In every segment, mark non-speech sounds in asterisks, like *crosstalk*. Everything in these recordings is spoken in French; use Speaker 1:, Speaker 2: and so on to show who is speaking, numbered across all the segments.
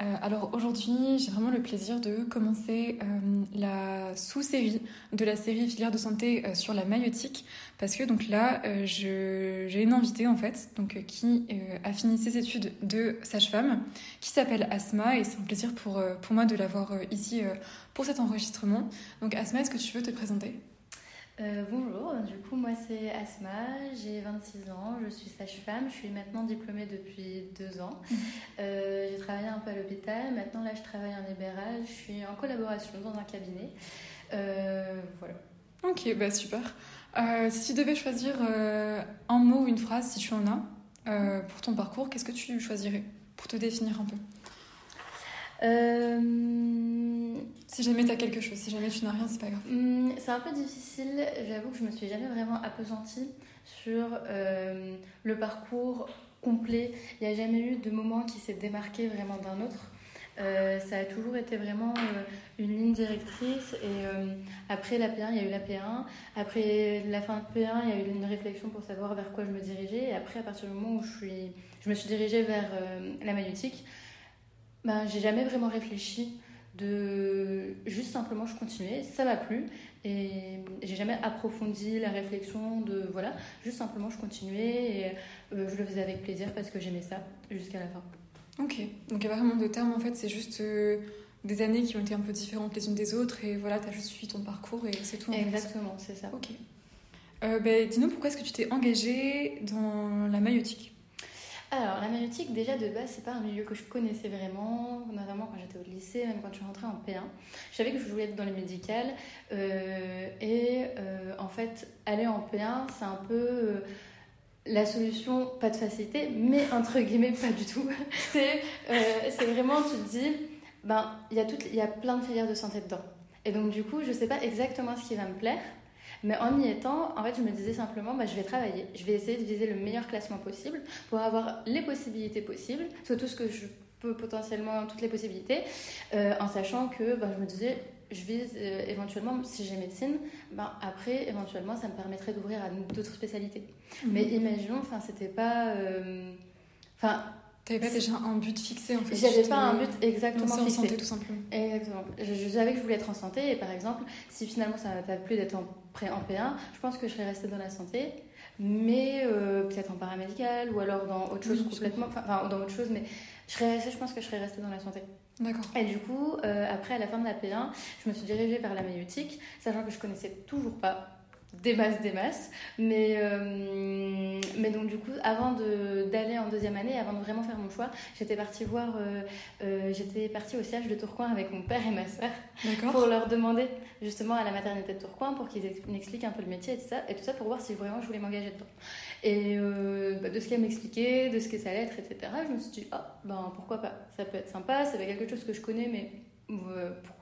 Speaker 1: Euh, alors aujourd'hui, j'ai vraiment le plaisir de commencer euh, la sous-série de la série filière de santé euh, sur la maïotique parce que donc là, j'ai une invitée en fait, donc qui a fini ses études de sage-femme, qui s'appelle Asma et c'est un plaisir pour, pour moi de l'avoir ici pour cet enregistrement. Donc Asma, est-ce que tu veux te présenter?
Speaker 2: Euh, bonjour, du coup moi c'est Asma, j'ai 26 ans, je suis sage-femme, je suis maintenant diplômée depuis deux ans. Mhm. Euh, j'ai travaillé un peu à l'hôpital, maintenant là je travaille en libéral, je suis en collaboration dans un cabinet. Euh, voilà.
Speaker 1: Ok, bah super. si tu devais choisir un mot ou une phrase, si tu en as, pour ton parcours, qu'est-ce que tu choisirais pour te définir un peu? Si jamais tu as quelque chose, si jamais tu n'as rien, c'est pas grave.
Speaker 2: Hmm, c'est un peu difficile. J'avoue que je me suis jamais vraiment appesantie sur euh, le parcours complet. Il n'y a jamais eu de moment qui s'est démarqué vraiment d'un autre. Euh, ça a toujours été vraiment euh, une ligne directrice. Et après la P1, il y a eu la P1. Après la fin de P1, il y a eu une réflexion pour savoir vers quoi je me dirigeais. Et après, à partir du moment où je, me suis dirigée vers la maïotique, ben, j'ai jamais vraiment réfléchi de juste simplement je continuais ça m'a plu et j'ai jamais approfondi la réflexion de voilà juste simplement je continuais et euh, je le faisais avec plaisir parce que j'aimais ça jusqu'à la fin.
Speaker 1: Ok donc il n'y a pas vraiment de terme en fait c'est juste euh, des années qui ont été un peu différentes les unes des autres et voilà tu as juste suivi ton parcours et c'est tout
Speaker 2: exactement c'est ça.
Speaker 1: Ok. Euh, ben, dis-nous pourquoi est-ce que tu t'es engagée dans la maïotique
Speaker 2: alors, la maïotique, déjà de base, c'est pas un milieu que je connaissais vraiment, notamment quand j'étais au lycée, même quand je suis rentrée en P1. Je savais que je voulais être dans les médicales, euh, et euh, en fait, aller en P1, c'est un peu euh, la solution, pas de facilité, mais entre guillemets, pas du tout. *laughs* c'est vraiment, tu te dis, ben, il y, y a plein de filières de santé dedans. Et donc, du coup, je sais pas exactement ce qui va me plaire. Mais en y étant, en fait, je me disais simplement, bah, je vais travailler, je vais essayer de viser le meilleur classement possible pour avoir les possibilités possibles, soit tout ce que je peux potentiellement, toutes les possibilités, euh, en sachant que bah, je me disais, je vise euh, éventuellement, si j'ai médecine, bah, après, éventuellement, ça me permettrait d'ouvrir à d'autres spécialités. Mhm. Mais imaginons, enfin, c'était pas. Euh, enfin,
Speaker 1: T'avais pas déjà un but fixé en fait
Speaker 2: J'avais pas un but exactement
Speaker 1: fixé.
Speaker 2: en
Speaker 1: santé tout simplement.
Speaker 2: Exactement. Je, savais que je voulais être en santé et par exemple, si finalement ça m'a pas plu d'être en, en P1, je pense que je serais restée dans la santé, mais euh, peut-être en paramédical ou alors dans autre chose complètement. Enfin, dans autre chose, mais je, serais restée, je pense que je serais restée dans la santé.
Speaker 1: D'accord.
Speaker 2: Et du coup, euh, après, à la fin de la P1, je me suis dirigée vers la maïotique, sachant que je connaissais toujours pas des masses, des masses. Mais, euh, mais donc, du coup, avant d'aller en deuxième année, avant de vraiment faire mon choix, j'étais partie voir, euh, euh, j'étais partie au siège de Tourcoing avec mon père et ma soeur pour leur demander justement à la maternité de Tourcoing pour qu'ils m'expliquent un peu le métier et tout ça, et tout ça pour voir si vraiment je voulais m'engager dedans. Et bah, de ce qu'elle m'expliquait, de ce que ça allait être, etc., je me suis dit, ah, ben pourquoi pas, ça peut être sympa, c'est quelque chose que je connais, mais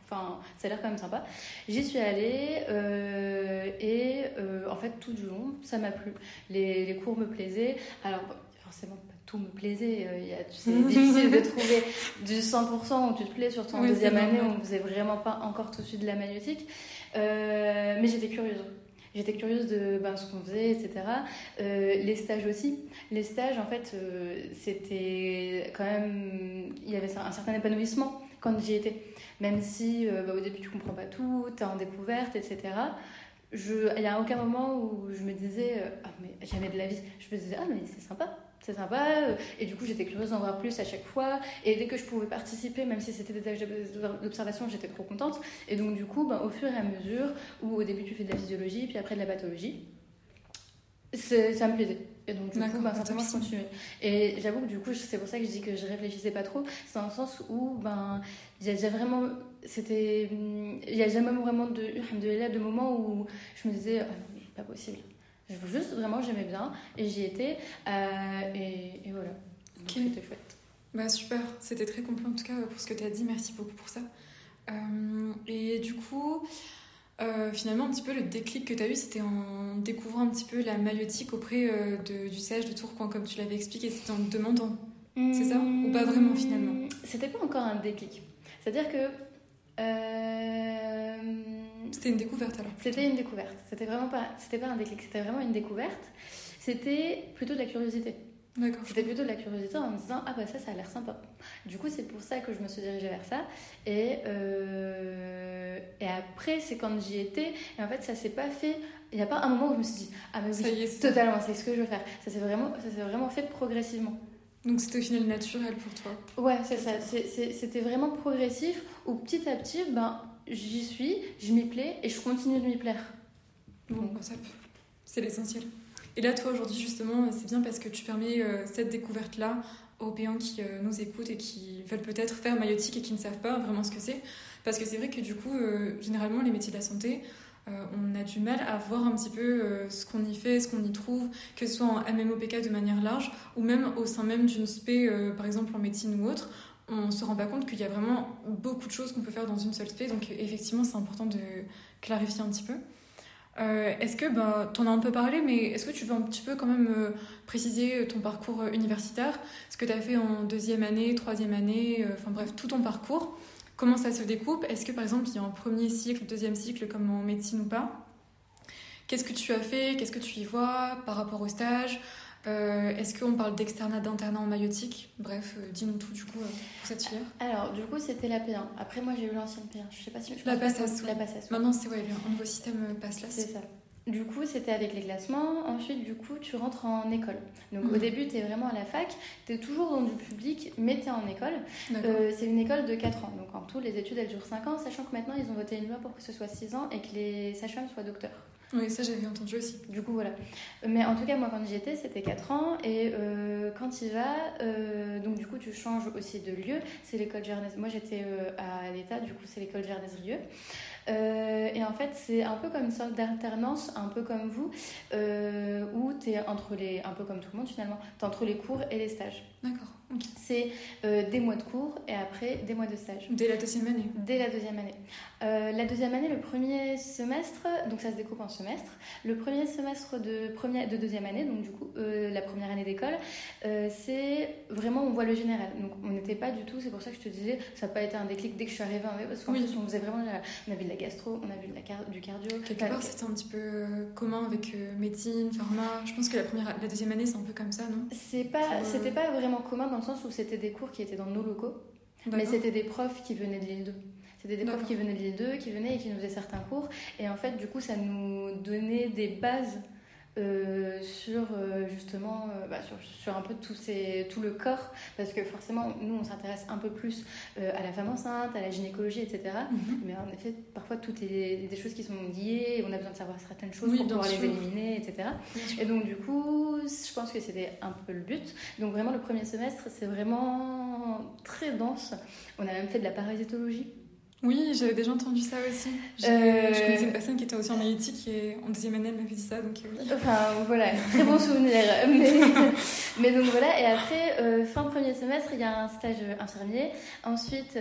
Speaker 2: Enfin, ça a l'air quand même sympa. J'y suis allée euh, et euh, en fait, tout du long, ça m'a plu. Les, les, cours me plaisaient. Alors, forcément, pas tout me plaisait. Euh, *laughs* c'est difficile de trouver du 100% où tu te plais, surtout en deuxième année où on ne faisait vraiment pas encore tout de suite de la magnétique. mais j'étais curieuse. J'étais curieuse de ben, ce qu'on faisait, etc. les stages aussi. Les stages, en fait, c'était quand même. Il y avait un certain épanouissement quand j'y étais. Même si euh, bah, au début tu comprends pas tout, tu es en découverte, etc. Il n'y a aucun moment où je me disais, euh, ah mais jamais de la vie. Je me disais, ah mais c'est sympa, c'est sympa. Et du coup, j'étais curieuse d'en voir plus à chaque fois. Et dès que je pouvais participer, même si c'était des tâches d'observation, j'étais trop contente. Et donc, du coup, ben, au fur et à mesure, où au début tu fais de la physiologie, puis après de la pathologie, ça me plaisait. Et donc, du coup, ben, simplement, je continuais. Et j'avoue que du coup, c'est pour ça que je dis que je réfléchissais pas trop. C'est dans le sens où, ben, il y a vraiment. C'était. Il y a jamais vraiment de, moments où je me disais, non, pas possible. Juste, vraiment, j'aimais bien. Et j'y étais. Euh, et, et, voilà. C'était chouette.
Speaker 1: Bah, super. C'était très complet, en tout cas, pour ce que tu as dit. Merci beaucoup pour ça. Euh, et du coup. Euh, finalement, un petit peu le déclic que tu as eu, c'était en découvrant un petit peu la maïotique auprès euh, de, du sage de Tourcoing, comme tu l'avais expliqué, c'était en demandant. C'est ça Ou pas vraiment finalement?
Speaker 2: C'était pas encore un déclic. C'est-à-dire que. Euh,
Speaker 1: c'était une découverte alors
Speaker 2: C'était une découverte. C'était vraiment pas, c'était pas un déclic, c'était vraiment une découverte. C'était plutôt de la curiosité. C'était plutôt de la curiosité en me disant ah bah ça ça a l'air sympa. Du coup c'est pour ça que je me suis dirigée vers ça et euh, et après c'est quand j'y étais et en fait ça s'est pas fait. Il n'y a pas un moment où je me suis dit ah mais oui totalement c'est ce que je veux faire. Ça s'est vraiment ça s'est vraiment fait progressivement.
Speaker 1: Donc c'était au final naturel pour toi.
Speaker 2: Ouais c'est ça c'était vraiment progressif où petit à petit ben j'y suis je m'y plais et je continue de m'y plaire.
Speaker 1: Bon, bon c'est l'essentiel. Et là, toi, aujourd'hui, justement, c'est bien parce que tu permets euh, cette découverte-là aux Européens qui euh, nous écoutent et qui veulent peut-être faire maïotique et qui ne savent pas vraiment ce que c'est. Parce que c'est vrai que du coup, euh, généralement, les métiers de la santé, on a du mal à voir un petit peu ce qu'on y fait, ce qu'on y trouve, que ce soit en MMOPK de manière large ou même au sein même d'une spé, par exemple en médecine ou autre. On se rend pas compte qu'il y a vraiment beaucoup de choses qu'on peut faire dans une seule spé. Donc effectivement, c'est important de clarifier un petit peu. Euh, est-ce que, bah, tu en as un peu parlé, mais est-ce que tu veux un petit peu quand même euh, préciser ton parcours euh, universitaire? Ce que tu as fait en deuxième année, troisième année, enfin bref, tout ton parcours. Comment ça se découpe? Est-ce que par exemple il y a un premier cycle, deuxième cycle comme en médecine ou pas? Qu'est-ce que tu as fait? Qu'est-ce que tu y vois par rapport au stage? Euh, est-ce qu'on parle d'externat, d'internat en maïotique Bref, euh, dis-nous tout du coup euh, pour cette filière.
Speaker 2: Alors, du coup, c'était la P1. Après, moi, j'ai eu l'ancienne P1. Je sais pas si
Speaker 1: je la PASSAS. La Maintenant, c'est ouais, un nouveau système passe là.
Speaker 2: C'est ça. Du coup, c'était avec les classements. Ensuite, du coup, tu rentres en école. Donc, au mhm. début, tu es vraiment à la fac. Tu es toujours dans du public, mais tu es en école. c'est une école de 4 ans. Donc, en tout, les études, elles durent 5 ans, sachant que maintenant, ils ont voté une loi pour que ce soit 6 ans et que les sages-femmes soient docteurs.
Speaker 1: Oui, ça j'avais entendu aussi.
Speaker 2: Du coup, voilà. Mais en tout cas, moi, quand j'y étais, c'était 4 ans. Et euh, quand il va, euh, donc du coup, tu changes aussi de lieu. C'est l'école Gernaise. Moi, j'étais euh, à l'État, du coup, c'est l'école Gernaise-Rieux. et en fait, c'est un peu comme une sorte d'alternance, un peu comme vous, où tu es entre les. un peu comme tout le monde finalement, tu es entre les cours et les stages.
Speaker 1: D'accord.
Speaker 2: C'est euh, des mois de cours et après des mois de stage.
Speaker 1: Dès la deuxième année
Speaker 2: Dès la deuxième année. Euh, la deuxième année, le premier semestre, donc ça se découpe en semestre. Le premier semestre de, première, de deuxième année, donc du coup euh, la première année d'école, c'est vraiment on voit le général. Donc on n'était pas du tout, c'est pour ça que je te disais, ça n'a pas été un déclic dès que je suis arrivée, parce qu'en plus on faisait vraiment, on a vu de la gastro, on a vu de la du cardio.
Speaker 1: Quelque part c'était un petit peu commun avec médecine, pharma. Je pense que la, première, la deuxième année c'est un peu comme ça, non?
Speaker 2: C'est pas, c'était pas vraiment commun dans le sens où c'était des cours qui étaient dans nos locaux, mais c'était des profs qui venaient de l'île 2. C'était des profs qui venaient de l'île 2, qui venaient et qui nous faisaient certains cours. Et en fait, du coup, ça nous donnait des bases euh, sur euh, justement euh, bah, sur, sur, un peu tout, ces, tout le corps parce que forcément nous on s'intéresse un peu plus à la femme enceinte à la gynécologie etc mhm. mais en effet parfois tout est des choses qui sont liées on a besoin de savoir certaines choses pour pouvoir les éliminer etc et donc du coup je pense que c'était un peu le but. Donc vraiment le premier semestre c'est vraiment très dense. On a même fait de la parasitologie
Speaker 1: oui, j'avais déjà entendu ça aussi. Je, euh, connaissais une personne qui était aussi en analytique et en deuxième année, elle m'avait dit ça, donc euh, oui.
Speaker 2: Enfin, voilà, très bon souvenir. *laughs* mais, donc voilà, et après, euh, fin premier semestre, il y a un stage infirmier. Ensuite,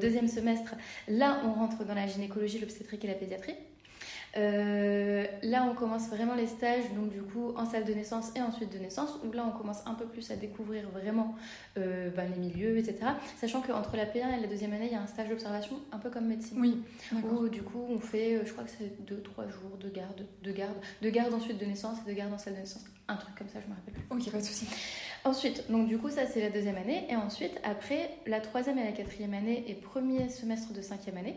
Speaker 2: deuxième semestre, là, on rentre dans la gynécologie, l'obstétrique et la pédiatrie. Euh, là, on commence vraiment les stages, donc du coup, en salle de naissance et ensuite de naissance, où là, on commence un peu plus à découvrir vraiment euh, ben, les milieux, etc. Sachant qu'entre la P1 et la deuxième année, il y a un stage d'observation, un peu comme médecine.
Speaker 1: Oui.
Speaker 2: Où du coup, on fait, euh, je crois que c'est 2-3 jours de garde, de garde, de garde ensuite de naissance et de garde en salle de naissance. Un truc comme ça, je me rappelle plus.
Speaker 1: Ok, pas de souci.
Speaker 2: Ensuite, donc du coup, ça c'est la deuxième année. Et ensuite, après, la troisième et la quatrième année et premier semestre de cinquième année,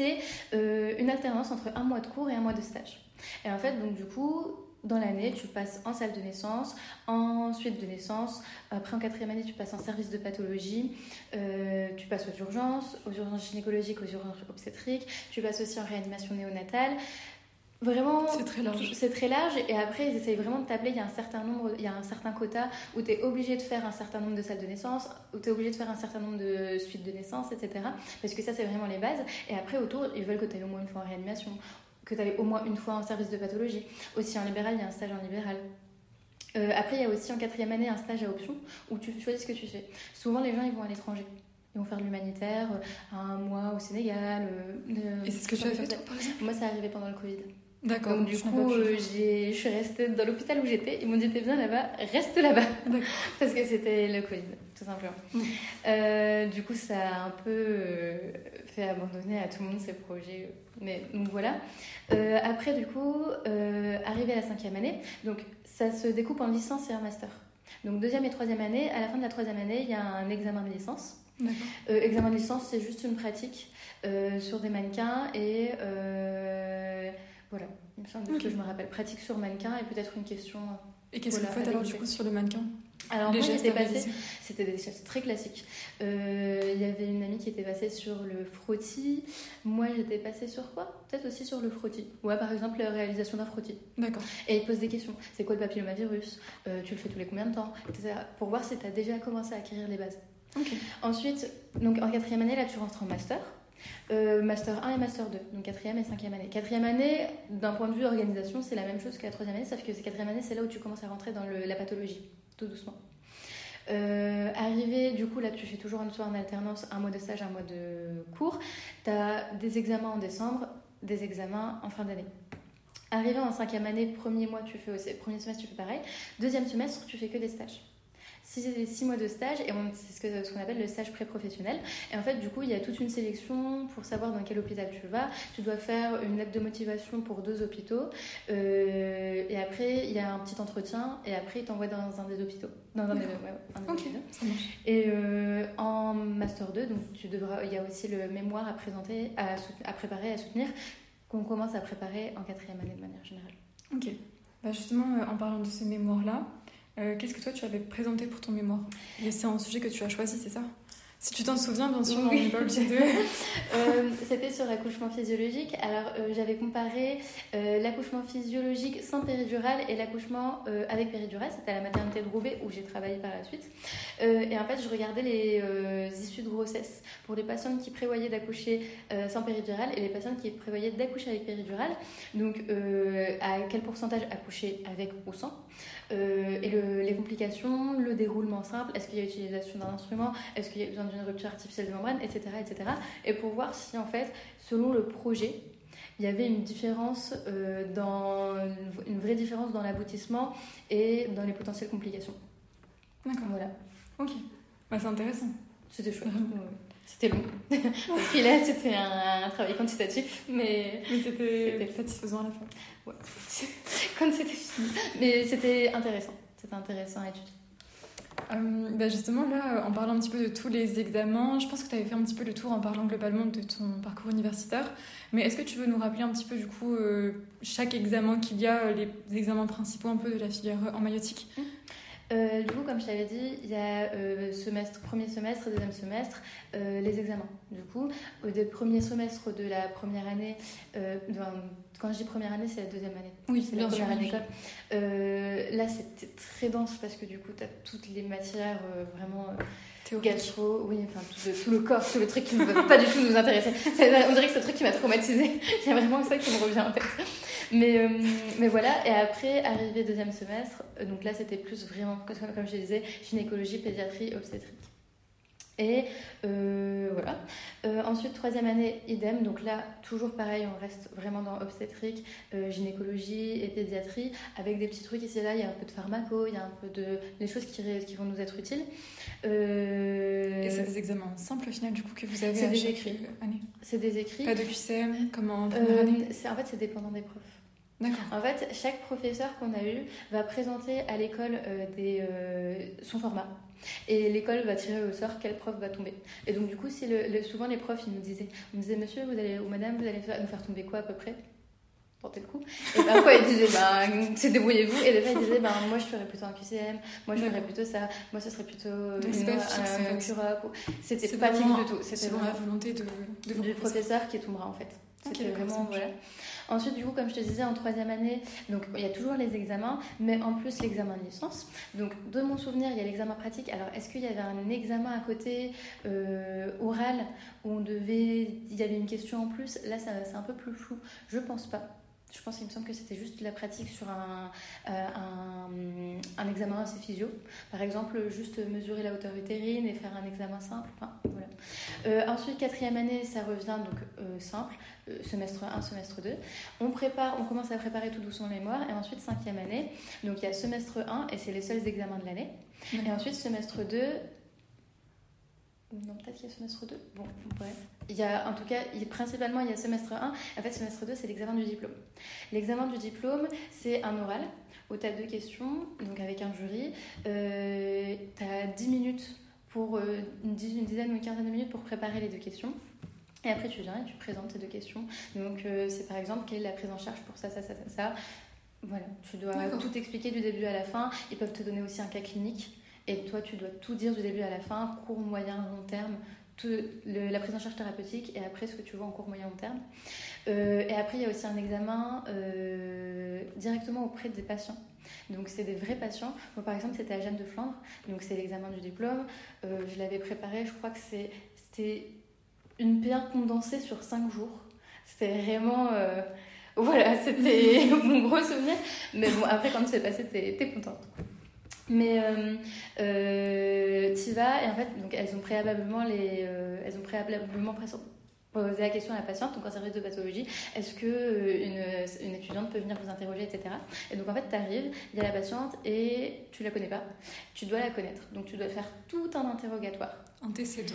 Speaker 2: c'est euh, une alternance entre un mois de cours et un mois de stage. Et en fait, donc du coup, dans l'année, tu passes en salle de naissance, en suite de naissance. Après, en quatrième année, tu passes en service de pathologie. Euh, tu passes aux urgences, aux urgences gynécologiques, aux urgences obstétriques. Tu passes aussi en réanimation néonatale. Vraiment,
Speaker 1: c'est très large.
Speaker 2: C'est très large. Et après, ils essayent vraiment de t'appeler. Il y a un certain nombre, il y a un certain quota où tu es obligé de faire un certain nombre de salles de naissance, où tu es obligé de faire un certain nombre de suites de naissance, etc. Parce que ça, c'est vraiment les bases. Et après, autour, ils veulent que tu aies au moins une fois en réanimation, que tu avais au moins une fois en service de pathologie. Aussi en libéral, il y a un stage en libéral. Euh, après, il y a aussi en quatrième année un stage à option où tu choisis ce que tu fais. Souvent, les gens, ils vont à l'étranger. Ils vont faire de l'humanitaire, euh, un mois au Sénégal.
Speaker 1: Euh, Et c'est ce que tu as fait, toi,
Speaker 2: Moi, c'est arrivé pendant le Covid.
Speaker 1: D'accord.
Speaker 2: Donc, du coup, je suis restée dans l'hôpital où j'étais. Ils m'ont dit T'es bien là-bas, reste là-bas. *laughs* Parce que c'était le Covid, tout simplement. Mm. du coup, ça a un peu fait abandonner à tout le monde ses projets. Mais donc voilà. après, du coup, arrivé à la cinquième année, donc ça se découpe en licence et en master. Donc deuxième et troisième année, à la fin de la troisième année, il y a un examen de licence. Euh, examen de licence, c'est juste une pratique euh, sur des mannequins et euh, voilà, il me semble que je me rappelle. Pratique sur mannequin et peut-être une question.
Speaker 1: Et qu'est-ce que vous faites alors du coup sur le mannequin?
Speaker 2: Alors moi j'étais passée, c'était des gestes très classiques. Euh, il y avait une amie qui était passée sur le frottis. Moi j'étais passée sur quoi? Peut-être aussi sur le frottis. Ouais par exemple la réalisation d'un frottis.
Speaker 1: D'accord.
Speaker 2: Et il pose des questions. C'est quoi le papillomavirus? Euh, Tu le fais tous les combien de temps? Etc. Pour voir si tu as déjà commencé à acquérir les bases.
Speaker 1: Ok.
Speaker 2: Ensuite, donc en quatrième année là tu rentres en master. Euh, master 1 et Master 2, donc quatrième et cinquième année. Quatrième année, d'un point de vue organisation, c'est la même chose que la troisième année, sauf que quatrième année, c'est là où tu commences à rentrer dans la pathologie tout doucement. Euh, arrivé, du coup, là, tu fais toujours un en alternance, un mois de stage, un mois de cours. Tu as des examens en décembre, des examens en fin d'année. Arrivé en cinquième année, premier mois, tu fais aussi, premier semestre, tu fais pareil. Deuxième semestre, tu fais que des stages six, six mois de stage et c'est ce qu'on ce appelle le stage pré-professionnel. Et en fait, du coup, il y a toute une sélection pour savoir dans quel hôpital tu vas. Tu dois faire une lettre de motivation pour deux hôpitaux euh, et après, il y a un petit entretien et après, ils t'envoient dans un des hôpitaux. Dans un des, Et euh, en Master 2, donc tu devras, il y a aussi le mémoire à présenter, à, à préparer, à soutenir, qu'on commence à préparer en quatrième année de manière générale.
Speaker 1: Ok. Bah justement, euh, en parlant de ce mémoire-là, euh, qu'est-ce que toi tu avais présenté pour ton mémoire? C'est un sujet que tu as choisi, c'est ça? Si tu t'en souviens, bien sûr, on n'est pas obligé de.
Speaker 2: Euh, c'était sur l'accouchement physiologique. Alors, euh, j'avais comparé l'accouchement physiologique sans péridurale et l'accouchement avec péridurale. C'était à la maternité de Roubaix où j'ai travaillé par la suite. et en fait, je regardais les issues de grossesse pour les patientes qui prévoyaient d'accoucher sans péridurale et les patientes qui prévoyaient d'accoucher avec péridurale. Donc, à quel pourcentage accoucher avec ou sans euh, et les complications, le déroulement simple, est-ce qu'il y a utilisation d'un instrument, est-ce qu'il y a besoin d'une rupture artificielle de membrane, etc., etc. Et pour voir si en fait, selon le projet, il y avait une différence euh, dans une vraie différence dans l'aboutissement et dans les potentielles complications.
Speaker 1: D'accord.
Speaker 2: Voilà.
Speaker 1: Ok. Bah, c'est intéressant.
Speaker 2: C'était chouette. *laughs* C'était long. *laughs* Et là, c'était un, travail quantitatif, mais,
Speaker 1: mais c'était satisfaisant à la fin.
Speaker 2: Ouais. *laughs* Quand c'était fini. Mais c'était intéressant. C'était intéressant à étudier.
Speaker 1: Euh, bah justement, là, en parlant un petit peu de tous les examens, je pense que tu avais fait un petit peu le tour en parlant globalement de ton parcours universitaire. Mais est-ce que tu veux nous rappeler un petit peu, du coup, euh, chaque examen qu'il y a, euh, les examens principaux un peu de la filière en maïotique
Speaker 2: mmh. Euh, du coup, comme je t'avais dit, il y a euh, semestre, premier semestre, deuxième semestre, euh, les examens. Du coup, au premier semestre de la première année, quand je dis première année, c'est la deuxième année.
Speaker 1: Oui,
Speaker 2: c'est la première année là, c'était très dense parce que du coup, tu as toutes les matières vraiment. Gastro, oui, enfin tout, le corps, tout le truc qui ne va pas du tout nous intéresser. On dirait que c'est le truc qui m'a traumatisé. *laughs* Il y a vraiment ça qui me revient en tête. Mais, euh, mais voilà, et après, arrivé deuxième semestre, euh, donc là c'était plus vraiment, comme je disais, gynécologie, pédiatrie, obstétrique. Et euh, voilà. ensuite, troisième année, idem. Donc là, toujours pareil, on reste vraiment dans obstétrique, gynécologie et pédiatrie, avec des petits trucs ici et là. Il y a un peu de pharmaco, il y a un peu de. des choses qui, qui vont nous être utiles.
Speaker 1: Et c'est des examens simples au final, du coup, que vous avez
Speaker 2: C'est des écrits. C'est des écrits.
Speaker 1: Pas de QCM, comme en première année
Speaker 2: En fait, c'est dépendant des profs. En fait, chaque professeur qu'on a eu va présenter à l'école euh, euh, son format. Et l'école va tirer au sort quel prof va tomber. Et donc, du coup, si le, souvent les profs, ils nous disaient, on disait, monsieur vous allez, ou madame, vous allez nous faire tomber quoi à peu près tenter le coup. Et *laughs* parfois, ils disaient, ben, c'est débrouillez-vous. Et des fois, ils disaient, ben, moi, je ferais plutôt un QCM, moi, je ferais plutôt ça, moi, ce serait plutôt une,
Speaker 1: pas
Speaker 2: un, ou- C'était pas fixe
Speaker 1: vraiment-
Speaker 2: du tout. C'était
Speaker 1: Selon
Speaker 2: vraiment
Speaker 1: la volonté de, de vos
Speaker 2: du professeur qui tombera en fait. C'était vraiment voilà. Ensuite, du coup, comme je te disais, en troisième année, donc il y a toujours les examens, mais en plus l'examen de licence. Donc, de mon souvenir, il y a l'examen pratique. Alors, est-ce qu'il y avait un examen à côté euh, oral où on devait, il y avait une question en plus? Là, c'est un peu plus flou. Je pense pas. Je pense qu'il me semble que c'était juste de la pratique sur un, euh, un, un examen assez physio. Par exemple, juste mesurer la hauteur utérine et faire un examen simple. Enfin, voilà. Euh, ensuite, quatrième année, ça revient donc euh, simple, semestre 1, semestre 2. On prépare, on commence à préparer tout doucement le mémoire. Et ensuite, cinquième année, donc il y a semestre 1 et c'est les seuls examens de l'année. Et ensuite, semestre 2. Non, peut-être qu'il y a semestre 2. Bon, bref. Il y a, en tout cas, il- principalement, il y a semestre 1. En fait, semestre 2, c'est l'examen du diplôme. L'examen du diplôme, c'est un oral où tu as deux questions, donc avec un jury. Euh, tu as 10 minutes pour euh, une, dizaine, ou une quinzaine de minutes pour préparer les deux questions. Et après, tu viens et tu présentes tes deux questions. Donc, euh, c'est par exemple, quelle est la prise en charge pour ça, ça, ça, ça, ça. Voilà, tu dois tout expliquer du début à la fin. Ils peuvent te donner aussi un cas clinique. Et toi, tu dois tout dire du début à la fin, court, moyen, long terme, la prise en charge thérapeutique et après ce que tu vois en court, moyen, long terme. Euh, et après, il y a aussi un examen euh, directement auprès des patients. Donc, c'est des vrais patients. Moi, par exemple, c'était à Jeanne de Flandre. Donc, c'est l'examen du diplôme. Euh, je l'avais préparé, je crois que c'était une P1 condensée sur 5 jours. C'était vraiment. voilà, c'était *laughs* mon gros souvenir. Mais bon, après, quand c'est passé, t'es contente. Mais euh, euh, vas et en fait, donc, elles ont préalablement, les, euh, elles ont préalablement pré- posé la question à la patiente, donc en service de pathologie, est-ce que euh, une, une étudiante peut venir vous interroger, etc. Et donc en fait, tu arrives, il y a la patiente et tu la connais pas, tu dois la connaître. Donc tu dois faire tout un interrogatoire.
Speaker 1: Antécédent,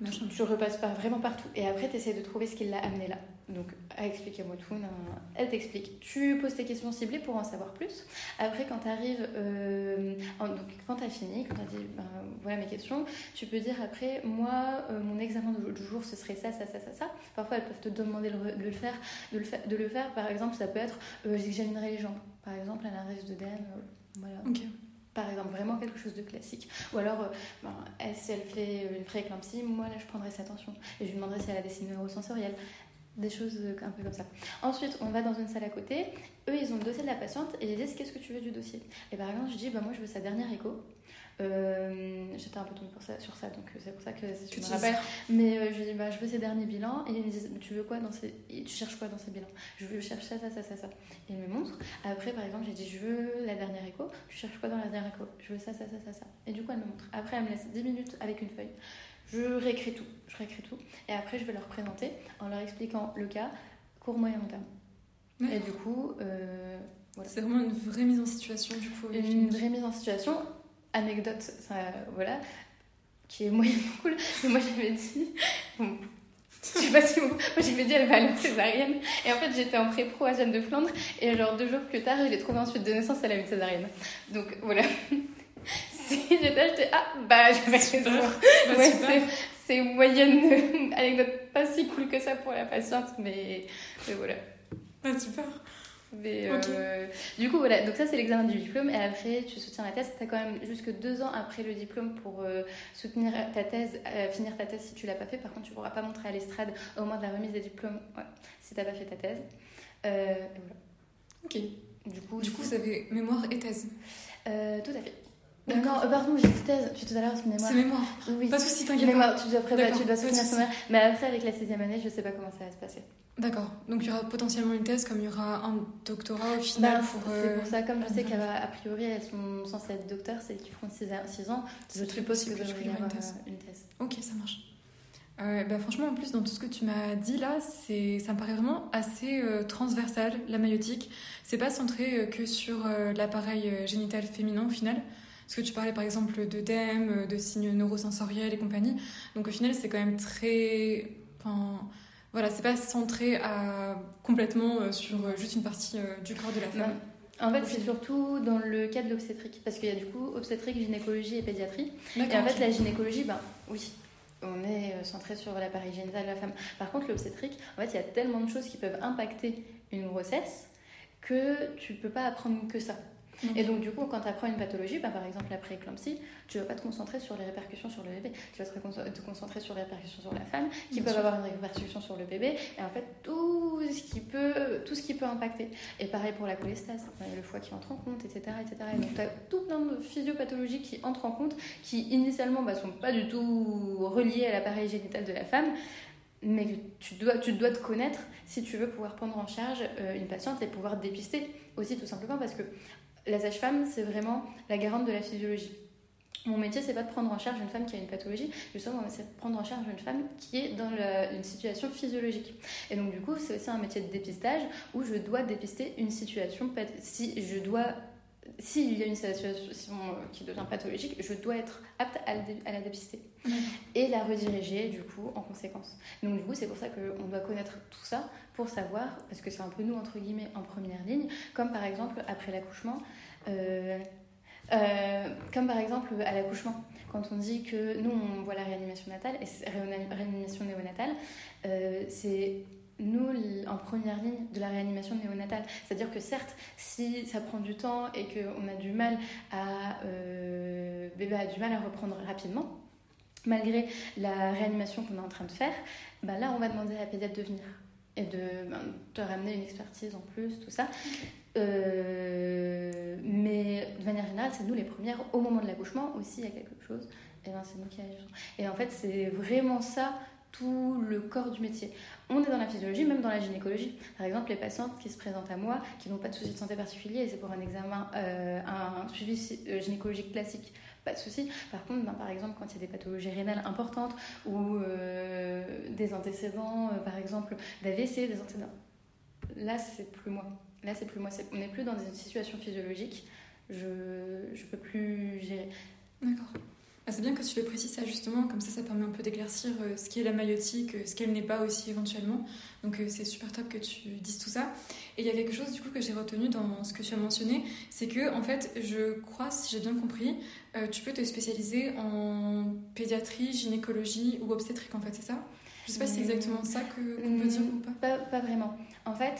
Speaker 1: machin.
Speaker 2: Tu repasses par, vraiment partout. Et après, tu essaies de trouver ce qui l'a amené là. Donc, ah, expliquez-moi tout. nan, nan. Elle t'explique. Tu poses tes questions ciblées pour en savoir plus. Après, quand tu arrives, donc quand tu as fini, quand tu as dit, ben, voilà mes questions, tu peux dire après, moi, euh, mon examen du jour, ce serait ça, ça, ça, ça, ça. Parfois, elles peuvent te demander de le, faire, de le, fa- de le faire. Par exemple, ça peut être, euh, j'examinerai les jambes. Par exemple, un arrêt de euh, voilà
Speaker 1: Ok.
Speaker 2: Par exemple, vraiment quelque chose de classique. Ou alors, euh, ben, si elle fait une prééclampsie, moi là je prendrai sa tension et je lui demanderai si elle a des signes neurosensoriels. Des choses euh, un peu comme ça. Ensuite, on va dans une salle à côté. Eux, ils ont le dossier de la patiente et ils disent Qu'est-ce que tu veux du dossier? Et par exemple, je dis bah, Moi, je veux sa dernière écho. Euh, J'étais un peu tombée pour ça, sur ça, donc euh, c'est pour ça que je
Speaker 1: Tu
Speaker 2: me rappelle. Mais euh, je lui dis bah, Je veux ses derniers bilans. Et ils me disent Tu veux quoi dans ces... Tu cherches quoi dans ces bilans? Je veux chercher ça, ça, ça, ça, ça. Et ils me montrent. Après, par exemple, j'ai dit Je veux la dernière écho. Tu cherches quoi dans la dernière écho? Je veux ça, ça, ça, ça, ça. Et du coup, elle me montre. Après, elle me laisse 10 minutes avec une feuille. Je réécris tout. Je réécris tout. Et après, je vais leur présenter en leur expliquant le cas, court, moyen, long terme. Et du coup, euh,
Speaker 1: C'est vraiment une vraie mise en situation du coup.
Speaker 2: une vraie mise en situation. Anecdote, ça, voilà, qui est moyennement *laughs* cool. Mais moi, j'avais dit, bon, je sais pas si vous, moi j'avais dit elle va aller en césarienne. Et en fait, j'étais en pré-pro à Jeanne de Flandre. Et genre deux jours plus tard, je l'ai trouvée en suite de naissance, elle a eu une césarienne. Donc voilà. *laughs* Si j'étais j'étais ah bah j'avais raison.
Speaker 1: Bah,
Speaker 2: Ouais, c'est- moyenne anecdote pas si cool que ça pour la patiente, mais, mais voilà.
Speaker 1: Bah, super.
Speaker 2: Mais, euh, du coup, voilà, donc ça c'est l'examen du diplôme et après tu soutiens la thèse. Tu as quand même jusque deux ans après le diplôme pour euh, soutenir ta thèse, euh, finir ta thèse si tu l'as pas fait. Par contre, tu pourras pas montrer à l'estrade au moment de la remise des diplômes ouais, si t'as pas fait ta thèse. Voilà.
Speaker 1: Ok.
Speaker 2: Du coup,
Speaker 1: Du coup, vous avez mémoire et thèse.
Speaker 2: tout à fait. Euh,
Speaker 1: D'accord.
Speaker 2: non, euh, pardon, j'ai dit thèse. Tu tout à l'heure, c'est mémoire.
Speaker 1: C'est mémoire.
Speaker 2: Oui.
Speaker 1: Pas de soucis, t'inquiète.
Speaker 2: Mémoire, tu dois, préparer, tu dois soutenir ton mémoire. Mais après, avec la sixième année, je sais pas comment ça va se passer.
Speaker 1: D'accord. Donc il y aura potentiellement une thèse comme il y aura un doctorat au final
Speaker 2: Bah,
Speaker 1: pour.
Speaker 2: c'est
Speaker 1: euh,
Speaker 2: pour ça, comme je sais
Speaker 1: euh,
Speaker 2: qu'a a priori elles sont censées être docteurs, c'est qu'ils feront 6 ans, je
Speaker 1: C'est très
Speaker 2: suppose que
Speaker 1: possible
Speaker 2: je
Speaker 1: qu'il y
Speaker 2: avoir
Speaker 1: une thèse.
Speaker 2: euh, une thèse.
Speaker 1: Ok, ça marche. Euh, bah, franchement, en plus, dans tout ce que tu m'as dit là, c'est, ça me paraît vraiment assez euh, transversal, la maïotique. C'est pas centré que sur l'appareil génital féminin au final. Parce que tu parlais par exemple d'œdème, de signes neurosensoriels et compagnie. Donc au final, c'est quand même très. Enfin, voilà, c'est pas centré à, complètement euh, sur euh, juste une partie euh, du corps de la femme.
Speaker 2: En fait, c'est surtout dans le cas de l'obstétrique, parce qu'il y a du coup obstétrique, gynécologie et pédiatrie. Et en fait, la gynécologie, ben oui, on est euh, centré sur l'appareil génital de la femme. Par contre, l'obstétrique, en fait, il y a tellement de choses qui peuvent impacter une grossesse que tu peux pas apprendre que ça. Et donc, du coup, quand tu apprends une pathologie, bah, par exemple la prééclampsie, tu vas pas te concentrer sur les répercussions sur le bébé, tu vas te, concentrer sur les répercussions sur la femme, qui peuvent avoir une répercussion sur le bébé, et en fait, tout ce qui peut, tout ce qui peut impacter. Et pareil pour la cholestase, le foie qui entre en compte, etc. etc. Et donc, tu as tout plein de physiopathologies qui entrent en compte, qui initialement bah, sont pas du tout reliées à l'appareil génital de la femme, mais que tu dois, tu dois te connaître si tu veux pouvoir prendre en charge euh, une patiente et pouvoir dépister aussi tout simplement parce que la sage-femme, c'est vraiment la garante de la physiologie. Mon métier, c'est pas de prendre en charge une femme qui a une pathologie, justement, c'est de prendre en charge une femme qui est dans une situation physiologique. Et donc, du coup, c'est aussi un métier de dépistage où je dois dépister une situation, si je dois s'il y a une situation qui devient pathologique, je dois être apte à, la dépister. Et la rediriger du coup en conséquence. Donc du coup c'est pour ça qu'on doit connaître tout ça pour savoir, parce que c'est un peu nous entre guillemets en première ligne, comme par exemple après l'accouchement, euh, euh, comme par exemple à l'accouchement, quand on dit que nous on voit la réanimation natale et réanimation néonatale, euh, c'est nous en première ligne de la réanimation néonatale. C'est-à-dire que certes, si ça prend du temps et qu'on a du mal à, euh, bébé a du mal à reprendre rapidement, malgré la réanimation qu'on est en train de faire, bah là on va demander à la pédiatre de venir et de, ben, te ramener une expertise en plus, tout ça. Euh, mais de manière générale, c'est nous les premières au moment de l'accouchement aussi, il y a quelque chose. Et ben, c'est nous qui agissons. Et en fait, c'est vraiment ça tout le corps du métier. On est dans la physiologie, même dans la gynécologie. Par exemple, les patientes qui se présentent à moi, qui n'ont pas de soucis de santé particulier, c'est pour un examen, euh, un suivi euh, gynécologique classique, pas de souci. Par contre, ben, par exemple, quand il y a des pathologies rénales importantes ou euh, des antécédents, par exemple, d'AVC, des antécédents, là, c'est plus moi. Là, c'est plus moi. on n'est plus dans une situation physiologique. Je ne peux plus gérer.
Speaker 1: D'accord. Ah, c'est bien que tu le précises ça justement, comme ça ça permet un peu d'éclaircir euh, ce qu'est la maïotique, euh, ce qu'elle n'est pas aussi éventuellement. Donc euh, c'est super top que tu dises tout ça. Et il y a quelque chose du coup que j'ai retenu dans ce que tu as mentionné, c'est que en fait je crois, si j'ai bien compris, tu peux te spécialiser en pédiatrie, gynécologie ou obstétrique en fait, c'est ça? Je sais pas si c'est exactement ça qu'on peut dire ou
Speaker 2: pas. pas. Pas vraiment. En fait,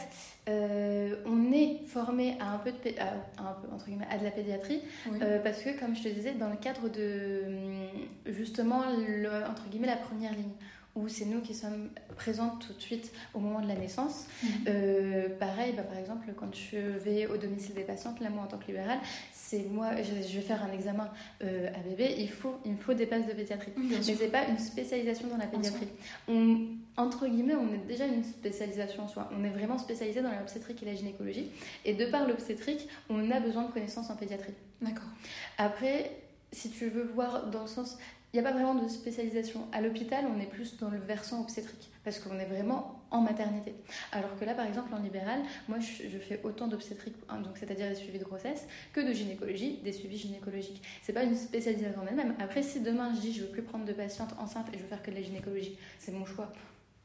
Speaker 2: euh, on est formé à un peu de, à, un peu, entre guillemets, à de la pédiatrie euh, parce que, comme je te disais, dans le cadre de justement le, entre guillemets la première ligne où c'est nous qui sommes présentes tout de suite au moment de la naissance. Mhm. Euh, pareil, bah, par exemple, quand je vais au domicile des patientes, là, moi, en tant que libérale, c'est moi, je, vais faire un examen euh, à bébé, il, faut, il me faut des places de pédiatrie. Mais ce n'est pas une spécialisation dans la pédiatrie. On, entre guillemets, on est déjà une spécialisation en soi. On est vraiment spécialisé dans l'obstétrique et la gynécologie. Et de par l'obstétrique, on a besoin de connaissances en pédiatrie.
Speaker 1: D'accord.
Speaker 2: Après, si tu veux voir dans le sens il n'y a pas vraiment de spécialisation. À l'hôpital, on est plus dans le versant obstétrique, parce qu'on est vraiment en maternité. Alors que là, par exemple, en libéral, moi, je, fais autant d'obstétrique, hein, donc c'est-à-dire des suivis de grossesse, que de gynécologie, des suivis gynécologiques. C'est pas une spécialisation en elle-même. Après, si demain je dis je veux plus prendre de patientes enceintes et je veux faire que de la gynécologie, c'est mon choix.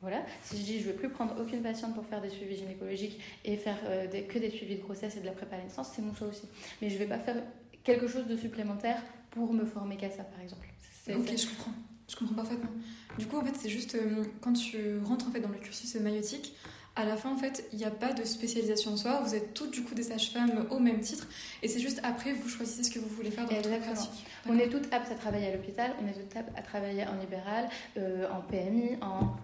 Speaker 2: Voilà. Si je dis je veux plus prendre aucune patiente pour faire des suivis gynécologiques et faire euh, que des suivis de grossesse et de la prépa à naissance, c'est mon choix aussi. Mais je vais pas faire quelque chose de supplémentaire pour me former qu'à ça, par exemple.
Speaker 1: Ok, je comprends. Je comprends parfaitement. Du coup, en fait, c'est juste euh, quand tu rentres en fait dans le cursus maïotique, à la fin, en fait, il n'y a pas de spécialisation en soi. Vous êtes toutes du coup des sages-femmes au même titre, et c'est juste après vous choisissez ce que vous voulez faire dans votre pratique.
Speaker 2: On est toutes aptes à travailler à l'hôpital, on est toutes aptes à travailler en libéral, euh, en PMI, en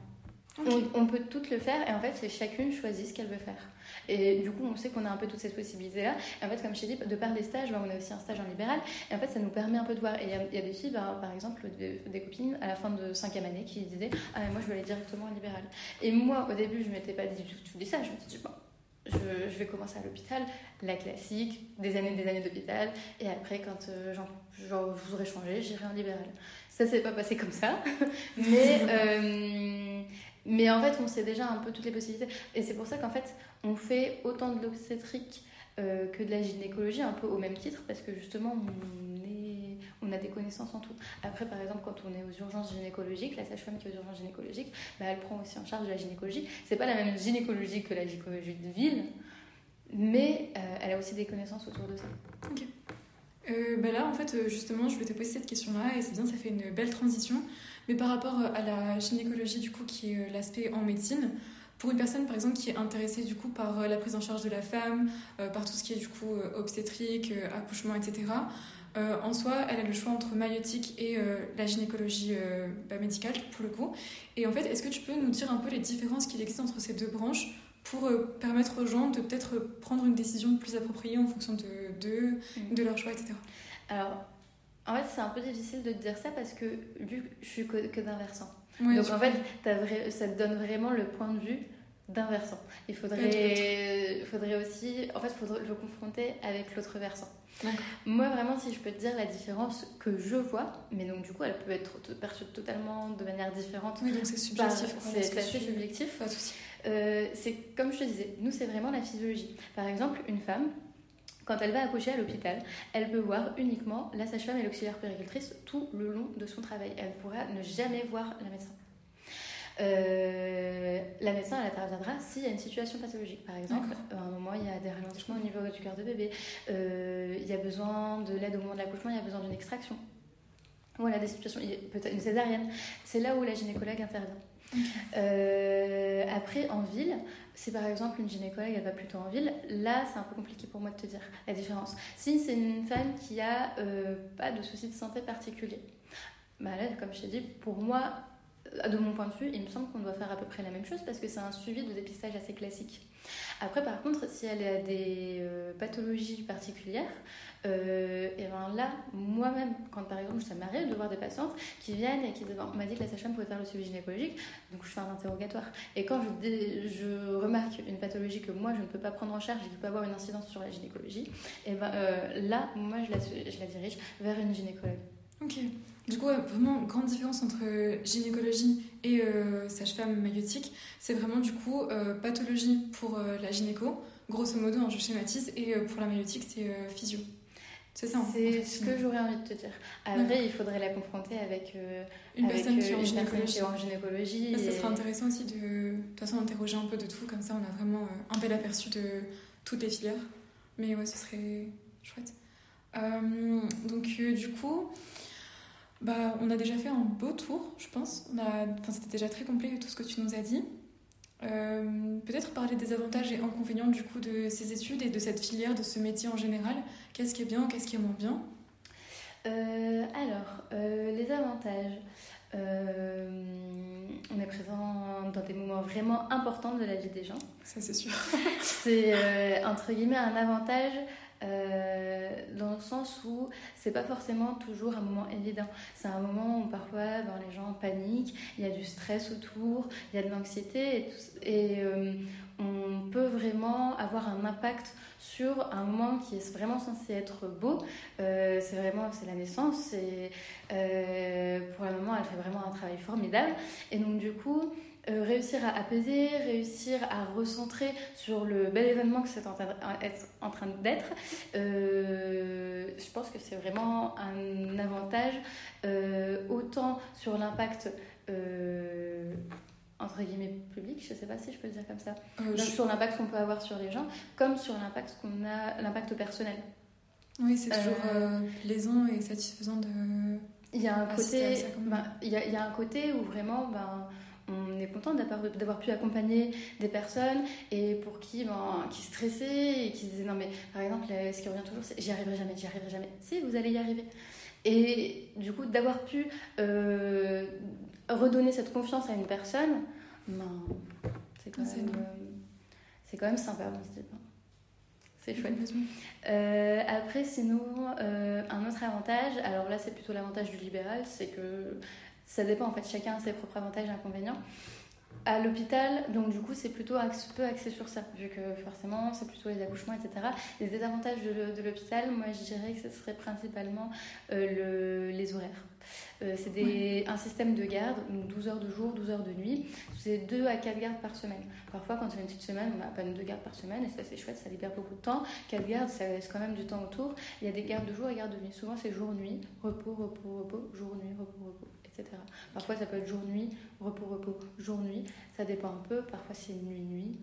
Speaker 2: on, peut toutes le faire et en fait, c'est chacune choisit ce qu'elle veut faire. Et du coup, on sait qu'on a un peu toutes ces possibilités-là. Et en fait, comme je t'ai dit, de par des stages, bah, on a aussi un stage en libéral. Et en fait, ça nous permet un peu de voir. Et il y, a des filles, bah, par exemple, des, copines à la fin de cinquième année qui disaient Ah, mais moi, je veux aller directement en libéral. Et moi, au début, je ne m'étais pas dit du tout ça. Je me suis dit Bon, je, vais commencer à l'hôpital, la classique, des années des années d'hôpital. Et après, quand euh, genre, je voudrais changer, j'irai en libéral. Ça s'est pas passé comme ça. *laughs* mais. Euh, *laughs* mais en fait, on sait déjà un peu toutes les possibilités. Et c'est pour ça qu'en fait, on fait autant de l'obstétrique euh, que de la gynécologie, un peu au même titre, parce que justement, on, est, on a des connaissances en tout. Après, par exemple, quand on est aux urgences gynécologiques, la sage-femme qui est aux urgences gynécologiques, bah, elle prend aussi en charge la gynécologie. C'est pas la même gynécologie que la gynécologie de ville, mais euh, elle a aussi des connaissances autour de ça.
Speaker 1: Ok. Euh, bah là, en fait, justement, je vais te poser cette question-là, et c'est bien, ça fait une belle transition. Mais par rapport à la gynécologie, du coup, qui est l'aspect en médecine, pour une personne par exemple qui est intéressée du coup par la prise en charge de la femme, par tout ce qui est du coup obstétrique, accouchement, etc. en soi, elle a le choix entre maïotique et la gynécologie bah, médicale pour le coup. Et en fait, est-ce que tu peux nous dire un peu les différences qu'il existe entre ces deux branches pour permettre aux gens de peut-être prendre une décision plus appropriée en fonction de, de, de leur choix, etc.
Speaker 2: Alors, en fait, c'est un peu difficile de te dire ça parce que vu que je suis que, d'un versant. Donc en fait, as ça te donne vraiment le point de vue d'un versant. Il faudrait, faudrait aussi, en fait, faudrait le confronter avec l'autre versant. Moi, vraiment, si je peux te dire la différence que je vois, mais donc du coup, elle peut être perçue totalement de manière différente.
Speaker 1: Oui, donc c'est subjectif.
Speaker 2: C'est assez subjectif. Euh, c'est comme je te disais, nous, c'est vraiment la physiologie. Par exemple, une femme, quand elle va accoucher à l'hôpital, elle peut voir uniquement la sage-femme et l'auxiliaire péricultrice tout le long de son travail. Elle pourra ne jamais voir la médecin. Euh, la médecin, elle interviendra s'il y a une situation pathologique. Par exemple, à un moment, il y a des ralentissements au niveau du cœur de bébé, euh, il y a besoin de l'aide au moment de l'accouchement, il y a besoin d'une extraction. Voilà, des situations, peut-être une césarienne. C'est là où la gynécologue intervient. Euh, après, en ville, si par exemple une gynécologue elle va plutôt en ville, là c'est un peu compliqué pour moi de te dire la différence. Si c'est une femme qui a euh, pas de soucis de santé particulier, bah comme je t'ai dit, pour moi, de mon point de vue, il me semble qu'on doit faire à peu près la même chose parce que c'est un suivi de dépistage assez classique. Après, par contre, si elle a des euh, pathologies particulières, euh, et ben là, moi-même, quand par exemple ça m'arrive de voir des patientes qui viennent et qui disent on m'a dit que la sage-femme pouvait faire le suivi gynécologique, donc je fais un interrogatoire. Et quand je, je, remarque une pathologie que moi je ne peux pas prendre en charge et qui peut avoir une incidence sur la gynécologie, et ben euh, là, moi je la, je la dirige vers une gynécologue.
Speaker 1: Ok. Du coup, vraiment, grande différence entre gynécologie et euh, sage-femme maïotique, c'est vraiment du coup euh, pathologie pour euh, la gynéco, grosso modo, hein, je schématise, et pour la maïotique, c'est physio.
Speaker 2: C'est ça. C'est ce que j'aurais envie de te dire. Après, il faudrait la confronter avec
Speaker 1: une personne qui est en
Speaker 2: gynécologie. En gynécologie
Speaker 1: Ça serait intéressant aussi de, de toute façon, interroger un peu de tout, comme ça on a vraiment un bel aperçu de toutes les filières. Mais ouais, ce serait chouette. donc, du coup, bah, on a déjà fait un beau tour, je pense. C'était déjà très complet tout ce que tu nous as dit. Euh, peut-être parler des avantages et inconvénients du coup de ces études et de cette filière, de ce métier en général. Qu'est-ce qui est bien, qu'est-ce qui est moins bien?
Speaker 2: Euh, Alors, euh, les avantages. on est présent dans des moments vraiment importants de la vie des gens.
Speaker 1: Ça, c'est sûr.
Speaker 2: c'est entre guillemets un avantage euh, dans le sens où c'est pas forcément toujours un moment évident. C'est un moment où parfois ben, les gens paniquent, il y a du stress autour, il y a de l'anxiété et, euh, on peut vraiment avoir un impact sur un moment qui est vraiment censé être beau. Euh, c'est vraiment c'est la naissance et pour la maman elle fait vraiment un travail formidable et donc du coup euh, réussir à apaiser, réussir à recentrer sur le bel événement que c'est en, en, train d'être, euh, je pense que c'est vraiment un avantage, euh, autant sur l'impact entre guillemets public, je sais pas si je peux le dire comme ça, sur l'impact qu'on peut avoir sur les gens, comme sur l'impact qu'on a, l'impact personnel.
Speaker 1: Oui, c'est toujours plaisant et satisfaisant de.
Speaker 2: Il y a un côté, ben, il y, a, y, a un côté où vraiment, ben, on est content d'avoir pu accompagner des personnes et pour qui, ben, qui stressaient et qui disaient non mais par exemple ce qui revient toujours c'est j'y arriverai jamais, j'y arriverai jamais. Si vous allez y arriver. Et du coup d'avoir pu euh, redonner cette confiance à une personne, ben, c'est quand, même, euh, quand même sympa C'est chouette. Euh, après, sinon, un autre avantage, alors là c'est plutôt l'avantage du libéral, c'est que ça dépend en fait, chacun a ses propres avantages et inconvénients. À l'hôpital, donc du coup, c'est plutôt peu axé sur ça, vu que forcément, c'est plutôt les accouchements, etc. Les désavantages de, l'hôpital, moi, je dirais que ce serait principalement euh, le, les horaires. Euh, c'est un système de garde, donc 12 heures de jour, 12 heures de nuit. C'est 2 à 4 gardes par semaine. Parfois, quand y a une petite semaine, on n'a pas de gardes par semaine, et ça, c'est chouette, ça libère beaucoup de temps. 4 gardes, ça laisse quand même du temps autour. Il y a des gardes de jour et gardes de nuit. Souvent, c'est jour-nuit, repos, repos, repos, jour-nuit, repos, repos. Parfois, ça peut être jour-nuit, repos-repos, jour-nuit. Ça dépend un peu. Parfois, c'est nuit-nuit.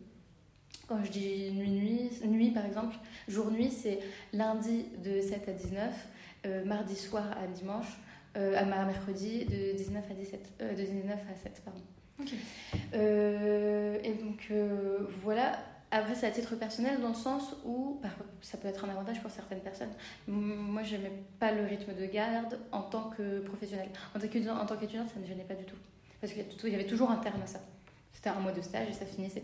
Speaker 2: Quand je dis nuit-nuit, nuit par exemple, jour-nuit, c'est lundi de 7 à 19, euh, mardi soir à dimanche, euh, à mercredi de 19 à 17, euh, de 19 à 7, pardon. Et donc voilà. Après, c'est à titre personnel dans le sens où bah, ça peut être un avantage pour certaines personnes. Moi, je n'aimais pas le rythme de garde en tant que professionnel. En tant qu'étudiant, qu'étudiante, ça ne me gênait pas du tout. Parce qu'il y avait toujours un terme à ça. C'était un mois de stage et ça finissait.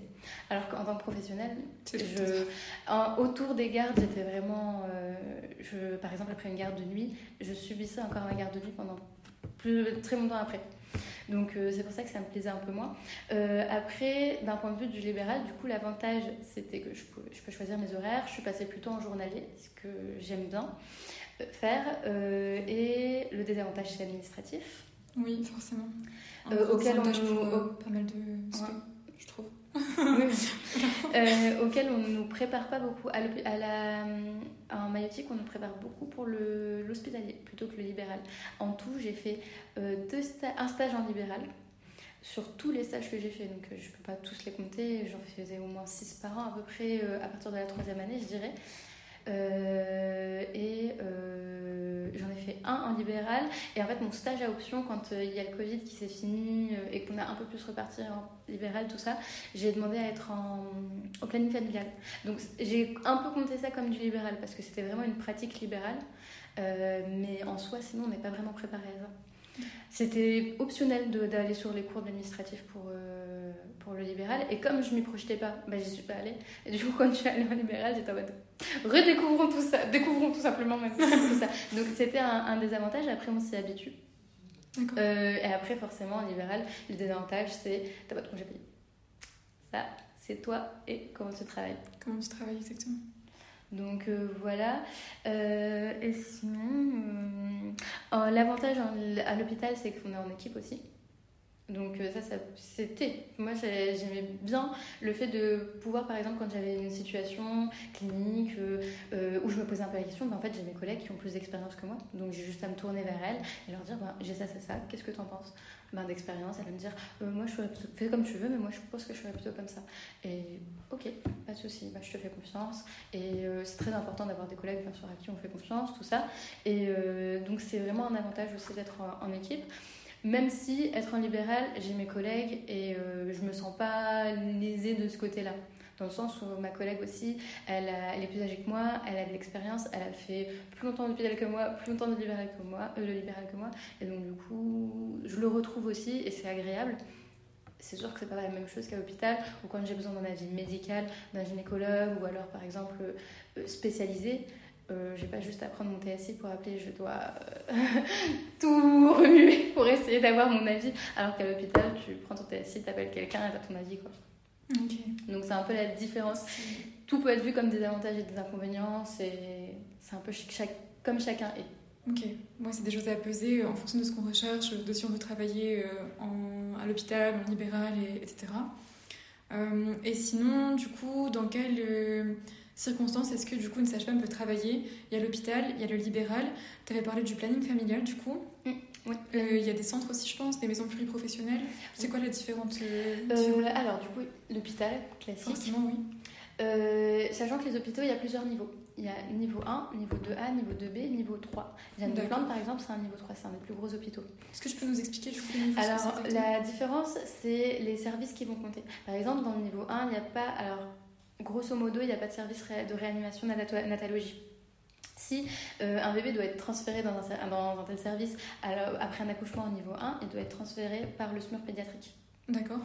Speaker 2: Alors qu'en tant que professionnel,
Speaker 1: C'est
Speaker 2: je, en- autour des gardes, j'étais vraiment. euh, je, par exemple, après une garde de nuit, je subissais encore ma garde de nuit pendant plus, très longtemps après. Donc euh, c'est pour ça que ça me plaisait un peu moins. Euh, après, d'un point de vue du libéral, du coup, l'avantage, c'était que je peux, je peux choisir mes horaires. Je suis passée plutôt en journalier, ce que j'aime bien euh, faire. Et le désavantage, c'est l'administratif.
Speaker 1: Oui, forcément.
Speaker 2: Auquel on nous-
Speaker 1: pas mal de je trouve.
Speaker 2: Euh, auquel on ne nous prépare pas beaucoup. À, la, en maïotique, on nous prépare beaucoup pour l'hospitalier plutôt que le libéral. En tout, j'ai fait euh, un stage en libéral sur tous les stages que j'ai fait. Donc, euh, je ne peux pas tous les compter. J'en faisais au moins six par an à peu près euh, à partir de la troisième année, je dirais. Euh, et euh, j'en ai fait un en libéral. Et en fait, mon stage à option, quand euh, il y a le Covid qui s'est fini et qu'on a un peu plus reparti en libéral, tout ça, j'ai demandé à être en, au planning familial. Donc j'ai un peu compté ça comme du libéral parce que c'était vraiment une pratique libérale. Mais en soi, sinon, on n'est pas vraiment préparé à ça. C'était optionnel d'aller sur les cours d'administratif pour, pour le libéral. Et comme je m'y projetais pas, bah, j'y suis pas allée. Et du coup, quand je suis allée en libéral, j'étais en mode redécouvrons tout ça, découvrons tout simplement même tout ça. Donc c'était un, un des avantages. Après, on s'y habitue. Euh, et après, forcément, en libéral, le désavantage, c'est t'as pas de congé payé. Ça, c'est toi et comment tu travailles.
Speaker 1: Comment tu travailles exactement
Speaker 2: Donc euh, voilà. Euh, et sinon, euh, euh, l'avantage à l'hôpital, c'est qu'on est en équipe aussi. Donc euh, ça, ça c'était. Moi, j'ai- j'aimais bien le fait de pouvoir, par exemple, quand j'avais une situation clinique euh, euh, où je me posais un peu la question, ben, en fait, j'ai mes collègues qui ont plus d'expérience que moi. Donc j'ai juste à me tourner vers elles et leur dire, ben, j'ai ça, ça, ça, qu'est-ce que tu en penses? Ben, D'expérience, elles vont me dire, moi, je ferais fais comme tu veux, mais moi, je pense que je ferais plutôt comme ça. Et ok, pas de souci, ben, je te fais confiance. Et c'est très important d'avoir des collègues, bien sûr, à qui on fait confiance, tout ça. Et donc c'est vraiment un avantage aussi d'être en équipe. Même si être en libéral, j'ai mes collègues et euh, je me sens pas lésée de ce côté-là. Dans le sens où ma collègue aussi, elle, est plus âgée que moi, elle a de l'expérience, elle a fait plus longtemps d'hôpital que moi, plus longtemps de libéral que moi, euh, de libéral que moi. Et donc du coup, je le retrouve aussi et c'est agréable. C'est sûr que c'est pas la même chose qu'à l'hôpital ou quand j'ai besoin d'un avis médical, d'un gynécologue ou alors par exemple euh, spécialisé. Euh, j'ai pas juste à prendre mon TSI pour appeler, je dois euh, *laughs* tout remuer pour essayer d'avoir mon avis. Alors qu'à l'hôpital, tu prends ton TSI, t'appelles quelqu'un et t'as ton avis. Quoi. Donc c'est un peu la différence. Tout peut être vu comme des avantages et des inconvénients. C'est c'est un peu ch- chaque, comme chacun est.
Speaker 1: Ok. Moi, c'est des choses à peser euh, en fonction de ce qu'on recherche, de si on veut travailler euh, en, à l'hôpital, en libéral, et- etc. Euh, et sinon, du coup, dans euh, circonstances est-ce que du coup une sage-femme peut travailler? Il y a l'hôpital, il y a le libéral. Tu avais parlé du planning familial, du coup.
Speaker 2: Mm, oui.
Speaker 1: Euh, Il y a des centres aussi, je pense, des maisons pluriprofessionnelles. C'est quoi la différente euh,
Speaker 2: Euh,
Speaker 1: différence
Speaker 2: alors du coup, l'hôpital classique.
Speaker 1: Forcément, oui.
Speaker 2: Euh, sachant que les hôpitaux, il y a plusieurs niveaux. Il y a niveau 1, niveau 2A, niveau 2B, niveau 3. Jeanne de. Flandre, par exemple, c'est un niveau 3, c'est un des plus gros hôpitaux.
Speaker 1: Est-ce que tu peux nous expliquer du coup les niveaux
Speaker 2: Alors, la différence, c'est les services qui vont compter. Par exemple, dans le niveau 1, il n'y a pas, alors, grosso modo, il n'y a pas de service de réanimation natalogie. Si euh, un bébé doit être transféré dans un, ser- dans un tel service alors, après un accouchement au niveau 1, il doit être transféré par le SMUR pédiatrique.
Speaker 1: D'accord.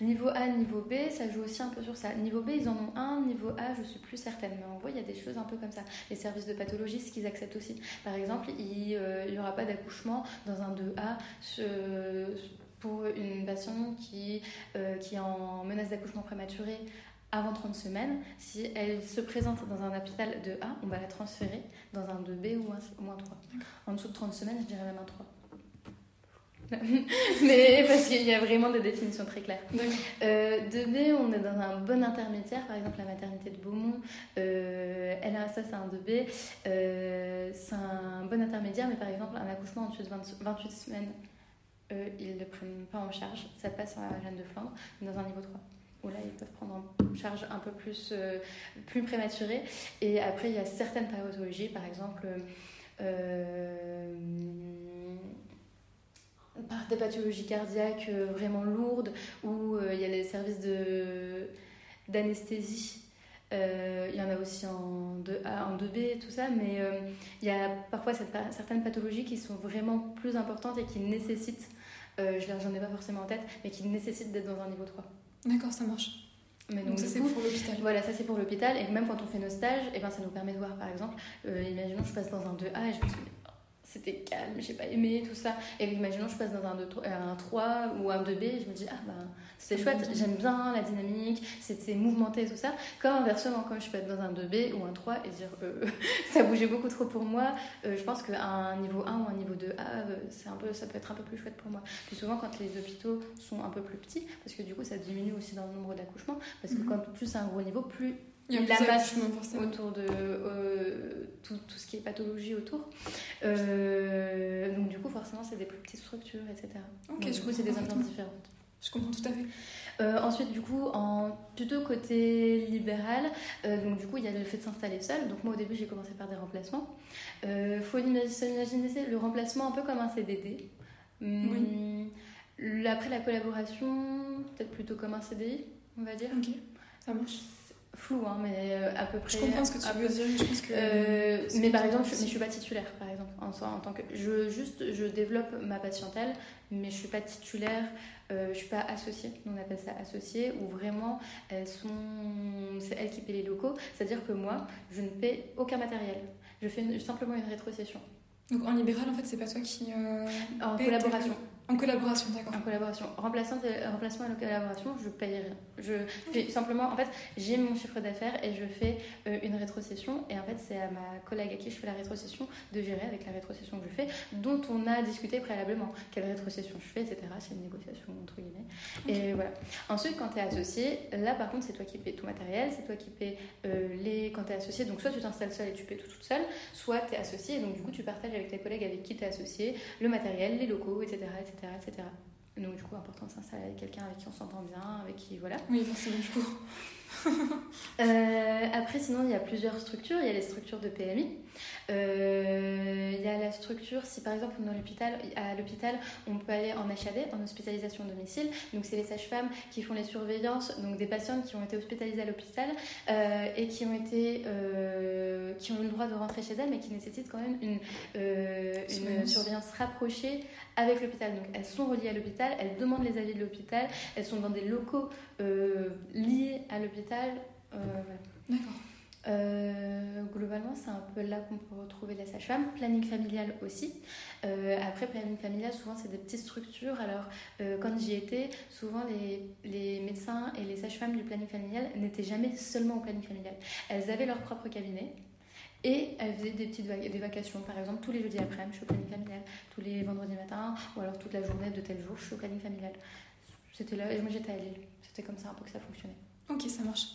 Speaker 2: Niveau A, niveau B, ça joue aussi un peu sur ça. Niveau B, ils en ont un. Niveau A, je suis plus certaine. Mais en gros, il y a des choses un peu comme ça. Les services de pathologie, ce qu'ils acceptent aussi. Par exemple, il n'y aura pas d'accouchement dans un 2A ce- pour une patiente qui, euh, qui est en menace d'accouchement prématuré avant 30 semaines. Si elle se présente dans un hôpital 2A, on va la transférer dans un 2B ou un, ou un 3. En dessous de 30 semaines, je dirais même un 3. *laughs* Mais parce qu'il y a vraiment des définitions très claires. Euh, 2B, on est dans un bon intermédiaire, par exemple la maternité de Beaumont, euh, a c'est un 2B, euh, c'est un bon intermédiaire, mais par exemple un accouchement en dessous de 20 28 semaines, euh, ils ne le prennent pas en charge, ça passe à Jeanne de Flandre, dans un niveau 3 où là ils peuvent prendre en charge un peu plus, euh, plus prématuré. Et après il y a certaines pathologies, par exemple, euh, des pathologies cardiaques vraiment lourdes, où il y a les services d'anesthésie. Il y en a aussi en 2A, en 2B, tout ça, mais il y a parfois certaines pathologies qui sont vraiment plus importantes et qui nécessitent, je j'en ai pas forcément en tête, mais qui nécessitent d'être dans un niveau 3.
Speaker 1: D'accord, ça marche.
Speaker 2: Mais
Speaker 1: donc, ça c'est pour l'hôpital.
Speaker 2: Voilà, ça c'est pour l'hôpital. Et même quand on fait nos stages, et eh ben, ça nous permet de voir par exemple, euh, imaginons je passe dans un 2A et je me dis c'était calme, j'ai pas aimé tout ça. Et imaginons je passe dans un, 2, un 3 ou un 2B, je me dis ah ben c'était chouette, j'aime bien la dynamique, c'était mouvementé tout ça. Comme inversement, quand je peux être dans un 2B ou un 3 et dire euh, *laughs* ça bougeait beaucoup trop pour moi, euh, je pense qu'un niveau 1 ou un niveau 2A, c'est un peu, ça peut être un peu plus chouette pour moi. Puis souvent quand les hôpitaux sont un peu plus petits, parce que du coup ça diminue aussi dans le nombre d'accouchements, parce que mhm. quand plus c'est un gros niveau, plus
Speaker 1: il y a la masse
Speaker 2: autour de euh, tout, tout, ce qui est pathologie autour. Euh, donc du coup, forcément, c'est des plus petites structures, etc.
Speaker 1: Ok,
Speaker 2: du coup, c'est des ambiances différentes.
Speaker 1: Je comprends tout à fait.
Speaker 2: Euh, ensuite, du coup, en plutôt côté libéral, donc du coup, il y a le fait de s'installer seul. Donc moi, au début, j'ai commencé par des remplacements. Il faut imaginer le remplacement un peu comme un CDD. Hum, oui. Après la collaboration, peut-être plutôt comme un CDI, on va dire.
Speaker 1: Ok, ça marche
Speaker 2: flou, hein, mais euh, à peu près.
Speaker 1: Je comprends ce que tu veux dire. Je pense que
Speaker 2: euh, mais par exemple, je, mais je suis pas titulaire, par exemple, en, en tant que. Je juste, je développe ma patientèle, mais je suis pas titulaire. Euh, je suis pas associée, on appelle ça associée, où vraiment elles sont, c'est elles qui paient les locaux. C'est-à-dire que moi, je ne paie aucun matériel. Je fais simplement une rétrocession.
Speaker 1: Donc en libéral, en fait, c'est pas toi qui. Euh,
Speaker 2: en collaboration.
Speaker 1: En collaboration, d'accord.
Speaker 2: En collaboration. Remplaçant, remplacement et collaboration, je paye rien. Je fais simplement, en fait, j'ai mon chiffre d'affaires et je fais euh, une rétrocession. Et en fait, c'est à ma collègue à qui je fais la rétrocession de gérer avec la rétrocession que je fais, dont on a discuté préalablement. Quelle rétrocession je fais, etc. C'est une négociation, entre guillemets. Et voilà. Ensuite, quand tu es associé, là par contre, c'est toi qui paies tout matériel, c'est toi qui paies euh, les. Quand tu es associé, donc soit tu t'installes seul et tu paies tout toute seule, soit tu es associé et donc du coup, tu partages avec tes collègues avec qui tu es associé le matériel, les locaux, etc. etc etc. Donc du coup, important de s'installer avec quelqu'un avec qui on s'entend bien, avec qui voilà.
Speaker 1: Oui, forcément du coup.
Speaker 2: Euh, après, sinon, il y a plusieurs structures. Il y a les structures de PMI. Euh, il y a la structure, si par exemple dans l'hôpital, à l'hôpital, on peut aller en HAD, en hospitalisation domicile. Donc c'est les sages-femmes qui font les surveillances, donc des patientes qui ont été hospitalisées à l'hôpital euh, et qui ont été, qui ont eu le droit de rentrer chez elles, mais qui nécessitent quand même une, une surveillance rapprochée avec l'hôpital. Donc elles sont reliées à l'hôpital, elles demandent les avis de l'hôpital, elles sont dans des locaux liés à l'hôpital.
Speaker 1: D'accord.
Speaker 2: Euh, globalement, c'est un peu là qu'on peut retrouver la sage-femme. Planning familial aussi. Euh, après, planning familial, souvent, c'est des petites structures. Alors, euh, quand j'y étais, souvent, les, les médecins et les sages-femmes du planning familial n'étaient jamais seulement au planning familial. Elles avaient leur propre cabinet. Et elles faisaient des petites des vacations, par exemple, tous les jeudis après, je suis au planning familial, tous les vendredis matin, ou alors toute la journée de tel jour, je suis au planning familial. C'était là, et moi j'étais à Lille. C'était comme ça un peu que ça fonctionnait.
Speaker 1: Ok, ça marche.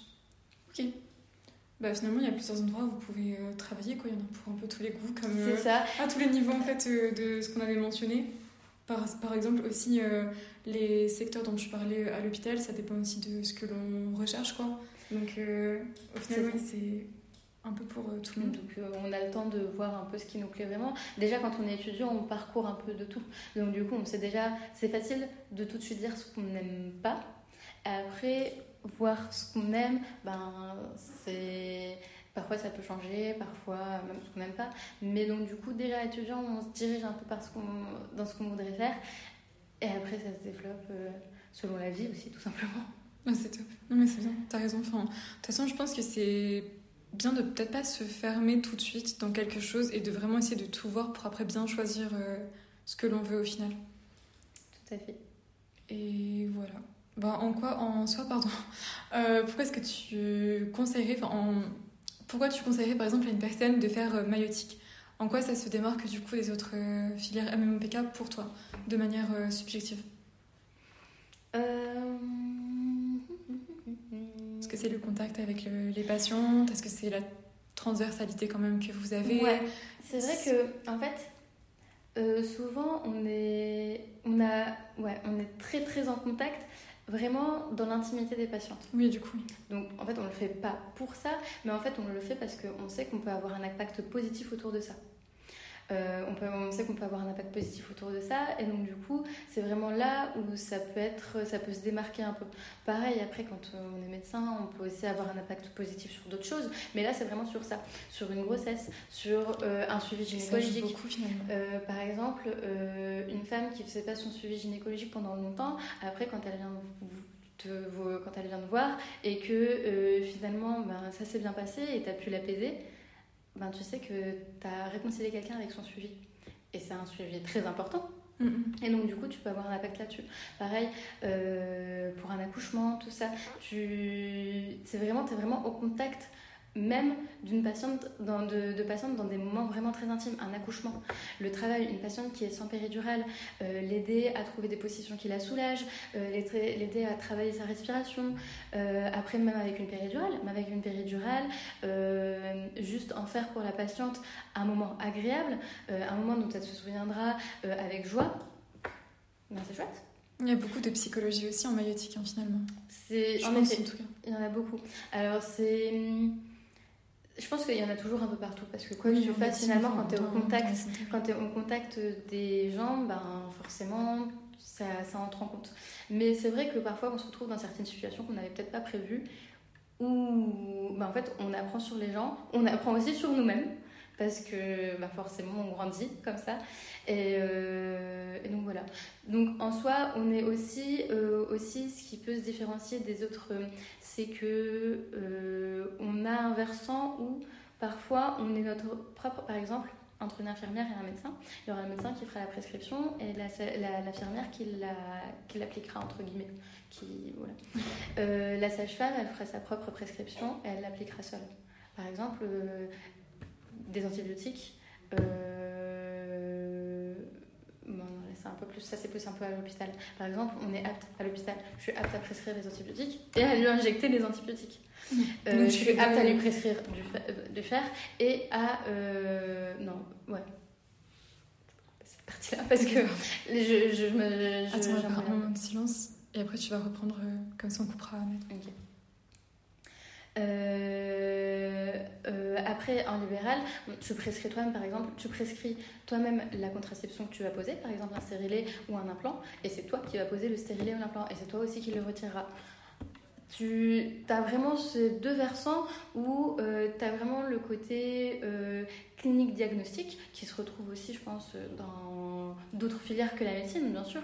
Speaker 1: Ok. Bah, finalement, il y a plusieurs endroits où vous pouvez euh, travailler. Quoi. Il y en a pour un peu tous les goûts, comme
Speaker 2: euh, ça.
Speaker 1: à tous les niveaux en fait, euh, de ce qu'on avait mentionné. Par, par exemple, aussi, les secteurs dont tu parlais à l'hôpital, ça dépend aussi de ce que l'on recherche. Quoi. Donc, au final, c'est un peu pour tout le monde.
Speaker 2: Donc, on a le temps de voir un peu ce qui nous plaît vraiment. Déjà, quand on est étudiant, on parcourt un peu de tout. Donc, du coup, on sait déjà, c'est facile de tout de suite dire ce qu'on n'aime pas. Après, voir ce qu'on aime, ben, c'est parfois ça peut changer, parfois même ce qu'on n'aime pas. Mais donc du coup, déjà étudiant, on se dirige un peu par ce dans ce qu'on voudrait faire. Et après, ça se développe euh, selon la vie aussi, tout simplement.
Speaker 1: c'est top. Non mais c'est bien, t'as raison. Enfin, de toute façon, je pense que c'est bien de peut-être pas se fermer tout de suite dans quelque chose et de vraiment essayer de tout voir pour après bien choisir euh, ce que l'on veut au final.
Speaker 2: Tout à fait.
Speaker 1: Et voilà. Bah, en quoi En soi, pardon. *laughs* Euh, pourquoi est-ce que tu conseillerais, en, pourquoi tu conseillerais par exemple à une personne de faire euh, maïotique En quoi ça se démarque du coup des autres euh, filières MMOPK pour toi, de manière subjective? Est-ce que c'est le contact avec les patientes? Est-ce que c'est la transversalité quand même que vous avez?
Speaker 2: Ouais. C'est vrai que, en fait, souvent on est, on, a, ouais, on est très très en contact vraiment dans l'intimité des patientes.
Speaker 1: Oui, du coup.
Speaker 2: Donc en fait, on ne le fait pas pour ça, mais en fait, on le fait parce qu'on sait qu'on peut avoir un impact positif autour de ça. Euh, on, peut, on sait qu'on peut avoir un impact positif autour de ça. Et donc, du coup, c'est vraiment là où ça peut, être, ça peut se démarquer un peu. Pareil, après, quand on est médecin, on peut aussi avoir un impact positif sur d'autres choses. Mais là, c'est vraiment sur ça. Sur une grossesse, sur euh, un suivi gynécologique.
Speaker 1: Beaucoup, finalement.
Speaker 2: Euh, par exemple, une femme qui ne faisait pas son suivi gynécologique pendant longtemps, après, quand elle vient te, quand elle vient voir et que finalement ben, ça s'est bien passé et tu as pu l'apaiser, ben, tu sais que tu as réconcilié quelqu'un avec son suivi. Et c'est un suivi très important. Et donc, du coup, tu peux avoir un impact là-dessus. Pareil, euh, pour un accouchement, tout ça, tu... c'est vraiment, tu es vraiment au contact même d'une patiente dans, de, de, patientes dans des moments vraiment très intimes, un accouchement, le travail, une patiente qui est sans péridurale, euh, l'aider à trouver des positions qui la soulagent, euh, l'aider à travailler sa respiration, euh, après même avec une péridurale, mais avec une péridurale, juste en faire pour la patiente un moment agréable, un moment dont elle se souviendra avec joie, ben, c'est chouette.
Speaker 1: Il y a beaucoup de psychologie aussi en maïotique, hein, finalement.
Speaker 2: C'est, en, en tout cas. Il y en a beaucoup. Alors, c'est hum, je pense qu'il y en a toujours un peu partout parce que quoi que tu fasses finalement quand tu es au contact quand tu au contact des gens ben forcément ça, ça entre en compte. Mais c'est vrai que parfois on se retrouve dans certaines situations qu'on n'avait peut-être pas prévues où ben, en fait on apprend sur les gens on apprend aussi sur nous-mêmes parce que bah, forcément on grandit comme ça. Euh, et, donc voilà. Donc en soi, on est aussi, euh, aussi ce qui peut se différencier des autres, c'est que euh, on a un versant où parfois on est notre propre, par exemple, entre une infirmière et un médecin, il y aura un médecin qui fera la prescription et l'infirmière la, qui, la, l'appliquera entre guillemets. Qui, voilà. la sage-femme, elle fera sa propre prescription et elle l'appliquera seule. Par exemple, des antibiotiques. Euh, bon, c'est un peu plus, ça c'est plus un peu à l'hôpital. Par exemple, on est apte à l'hôpital, je suis apte à prescrire les antibiotiques et à lui injecter les antibiotiques. Euh, je suis apte à lui prescrire du, du fer et à. Euh, non, ouais. Cette partie-là, parce que je, je, me. Je,
Speaker 1: Attends, on va faire un moment de silence et après tu vas reprendre comme ça on coupera.
Speaker 2: Ok. Euh, euh, après, en libéral, tu prescris toi-même, par exemple, tu prescris toi-même la contraception que tu vas poser, par exemple un stérilet ou un implant, et c'est toi qui vas poser le stérilet ou l'implant, et c'est toi aussi qui le retirera. Tu as vraiment ces deux versants où euh, tu as vraiment le côté clinique diagnostique qui se retrouve aussi, je pense, dans d'autres filières que la médecine, bien sûr.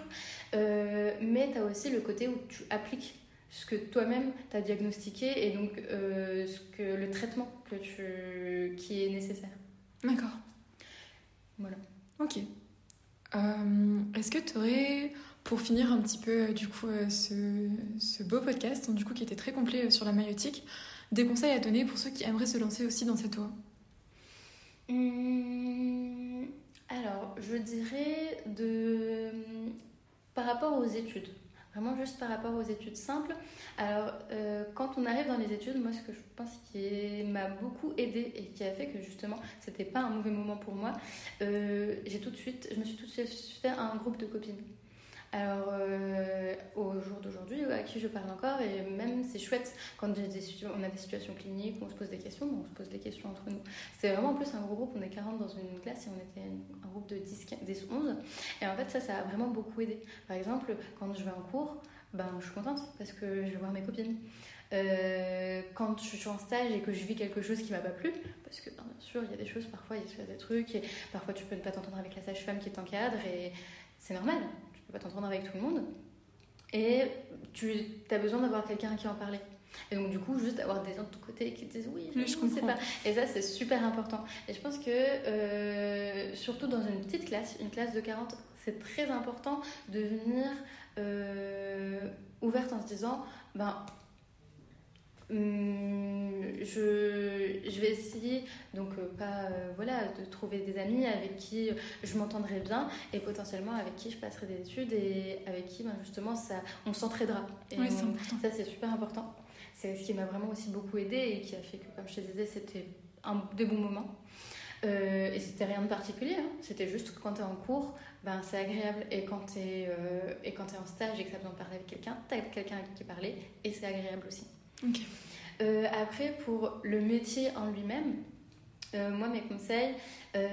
Speaker 2: mais tu as aussi le côté où tu appliques ce que toi-même tu as diagnostiqué et donc euh, ce que, le traitement que tu, qui est nécessaire.
Speaker 1: D'accord.
Speaker 2: Voilà.
Speaker 1: Ok. Euh, est-ce que tu aurais, pour finir un petit peu du coup euh, ce, ce, beau podcast, du coup qui était très complet sur la maïotique, des conseils à donner pour ceux qui aimeraient se lancer aussi dans cette voie?
Speaker 2: Hum, Alors, je dirais de par rapport aux études. Vraiment juste par rapport aux études simples. Alors, euh, quand on arrive dans les études, moi, ce que je pense qui m'a beaucoup aidé et qui a fait que justement, c'était pas un mauvais moment pour moi, euh, j'ai tout de suite, je me suis tout de suite fait un groupe de copines. Alors, euh, au jour d'aujourd'hui, à qui je parle encore, et même c'est chouette quand on a des situations cliniques on se pose des questions, on se pose des questions entre nous. C'est vraiment en plus un gros groupe, on est 40 dans une classe et on était un groupe de 10, 10 11. Et en fait, ça, ça a vraiment beaucoup aidé. Par exemple, quand je vais en cours, ben, je suis contente parce que je vais voir mes copines. Euh, quand je suis en stage et que je vis quelque chose qui m'a pas plu, parce que bien sûr il y a des choses, parfois il y a des trucs, et parfois tu peux ne pas t'entendre avec la sage-femme qui est en cadre, et c'est normal, pas t'entendre avec tout le monde. Et tu as besoin d'avoir quelqu'un à qui en parler. Et donc, du coup, juste d'avoir des gens de ton côté qui te disent oui, je, ne sais pas. Et ça, c'est super important. Et je pense que, euh, surtout dans une petite classe, une classe de 40, c'est très important de venir euh, ouverte en se disant ben, je, je, vais essayer, donc euh, pas euh, voilà, de trouver des amis avec qui je m'entendrai bien et potentiellement avec qui je passerai des études et avec qui ben, justement ça, on s'entraidera. Et ça c'est super important. C'est ce qui m'a vraiment aussi beaucoup aidé et qui a fait que, comme je te disais, c'était un des bons moments. Euh, et c'était rien de particulier, hein. c'était juste que quand tu es en cours, ben, c'est agréable. Et quand tu es, es, en stage et que tu as besoin de parler avec quelqu'un, tu as quelqu'un avec qui parler et c'est agréable aussi.
Speaker 1: Ok.
Speaker 2: Euh, après, pour le métier en lui-même, moi, mes conseils,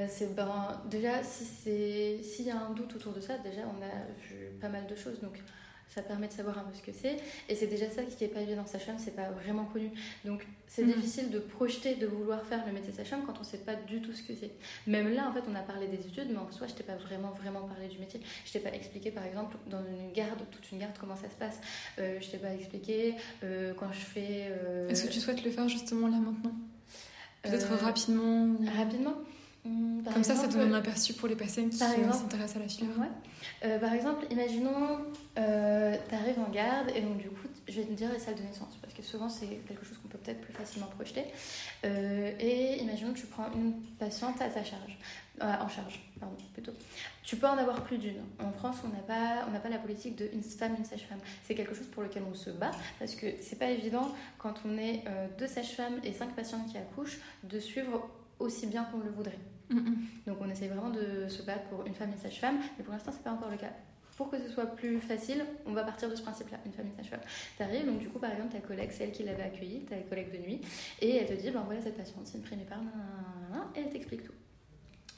Speaker 2: c'est ben, déjà, s'il y a un doute autour de ça, déjà, on a vu pas mal de choses. Donc, ça permet de savoir un peu ce que c'est. Et c'est déjà ça qui n'est pas évident. Sage-femme, c'est pas vraiment connu. Donc c'est mhm. difficile de projeter, de vouloir faire le métier de sage-femme quand on ne sait pas du tout ce que c'est. Même là, en fait, on a parlé des études, mais en soi, je t'ai pas vraiment, vraiment parlé du métier. Je t'ai pas expliqué, par exemple, dans une garde, toute une garde, comment ça se passe. Euh, je t'ai pas expliqué euh, quand je fais.
Speaker 1: Euh, Est-ce que tu souhaites le faire justement là maintenant? Peut-être rapidement
Speaker 2: Rapidement?
Speaker 1: Hmm, Comme ça, ça donne un aperçu pour les patients qui euh, s'intéressent à la filière.
Speaker 2: Euh, par exemple, imaginons, euh, tu arrives en garde et donc du coup, je vais te dire les salles de naissance parce que souvent c'est quelque chose qu'on peut peut-être plus facilement projeter. et imaginons que tu prends une patiente à ta charge, en charge, pardon, plutôt. Tu peux en avoir plus d'une. En France, on n'a pas, on n'a pas la politique de une femme, une sage-femme. C'est quelque chose pour lequel on se bat parce que c'est pas évident quand on est deux sages-femmes et cinq patientes qui accouchent de suivre aussi bien qu'on le voudrait. Donc on essaie vraiment de se battre pour une femme et sage-femme, mais pour l'instant c'est pas encore le cas. Pour que ce soit plus facile, on va partir de ce principe-là, une famille sage-femme. arrives, donc du coup par exemple ta collègue, c'est elle qui l'avait accueillie, ta collègue de nuit, et elle te dit, ben voilà cette patiente, c'est une prénépare, et elle t'explique tout.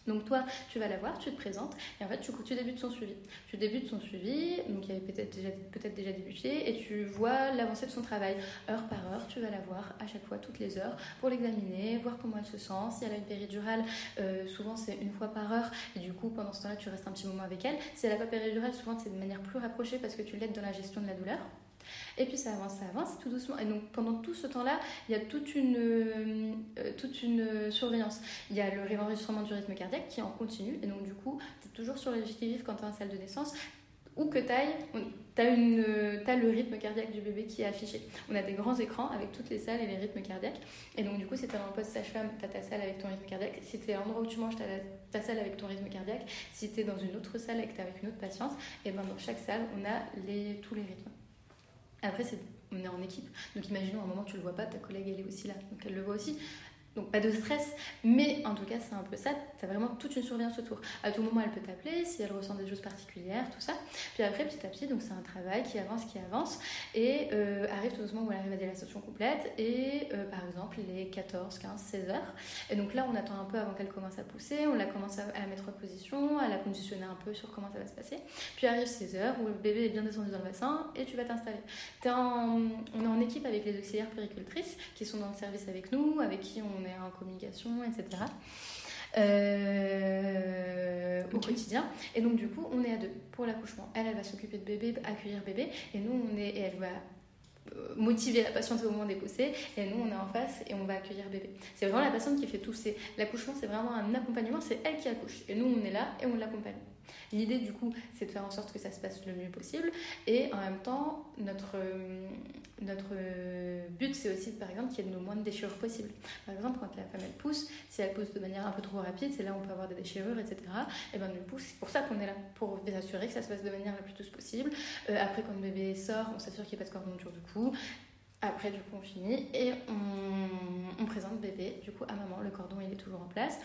Speaker 2: Donc toi, tu vas la voir, tu te présentes, et en fait, tu, débutes son suivi. Tu débutes son suivi, donc il avait peut-être déjà, peut déjà débuté, et tu vois l'avancée de son travail. Heure par heure, tu vas la voir à chaque fois, toutes les heures, pour l'examiner, voir comment elle se sent. Si elle a une péridurale, euh, souvent c'est une fois par heure, et du coup, pendant ce temps-là, tu restes un petit moment avec elle. Si elle n'a pas péridurale, souvent c'est de manière plus rapprochée parce que tu l'aides dans la gestion de la douleur. Et puis ça avance, ça avance tout doucement. Et donc pendant tout ce temps-là, il y a toute une, euh, toute une surveillance. Il y a le réenregistrement du rythme cardiaque qui en continue. Et donc du coup, tu es toujours sur le qui-vive quand tu es en salle de naissance. Où que tu ailles, tu as, le rythme cardiaque du bébé qui est affiché. On a des grands écrans avec toutes les salles et les rythmes cardiaques. Et donc, du coup, si tu en poste sage-femme, tu as ta salle avec ton rythme cardiaque. Si tu es à l'endroit où tu manges, tu as ta salle avec ton rythme cardiaque. Si tu es dans une autre salle et que tu avec une autre patiente, et ben dans chaque salle, on a les, tous les rythmes. Après, on est en équipe. Donc imaginons un moment tu le vois pas, ta collègue elle est aussi là, donc elle le voit aussi. Donc pas de stress, mais en tout cas c'est un peu ça, tu as vraiment toute une surveillance autour. À tout moment elle peut t'appeler si elle ressent des choses particulières, tout ça. Puis après petit à petit, donc c'est un travail qui avance, qui avance, et euh, arrive tout doucement où elle arrive à la dilatation complète, et euh, par exemple les 14, 15, 16 heures. Et donc là on attend un peu avant qu'elle commence à pousser, on la commence à, la mettre en position, à la conditionner un peu sur comment ça va se passer. Puis arrive 16 heures où le bébé est bien descendu dans le bassin et tu vas t'installer. On est en équipe avec les auxiliaires péricultrices qui sont dans le service avec nous, avec qui on est en communication, etc. Euh, au quotidien. Et donc, du coup, on est à deux pour l'accouchement. Elle, elle va s'occuper de bébé, accueillir bébé, et nous, on est, et elle va euh, motiver la patiente au moment des poussées et nous on est en face et on va accueillir bébé. C'est vraiment la patiente qui fait tout. L'accouchement c'est vraiment un accompagnement, c'est elle qui accouche et nous on est là et on l'accompagne. L'idée, du coup, c'est de faire en sorte que ça se passe le mieux possible. Et en même temps, notre, euh, euh, but, c'est aussi, par exemple, qu'il y ait le moins de déchirures possible. Par exemple, quand la femme, elle pousse, si elle pousse de manière un peu trop rapide, c'est là où on peut avoir des déchirures, etc. Et bien, nous pousse, c'est pour ça qu'on est là, pour s'assurer que ça se passe de manière la plus douce possible. Euh, après, quand le bébé sort, on s'assure qu'il n'y ait pas de cordon du cou. Après, du coup, on finit et on, présente bébé. Du coup, à maman, le cordon, il est toujours en place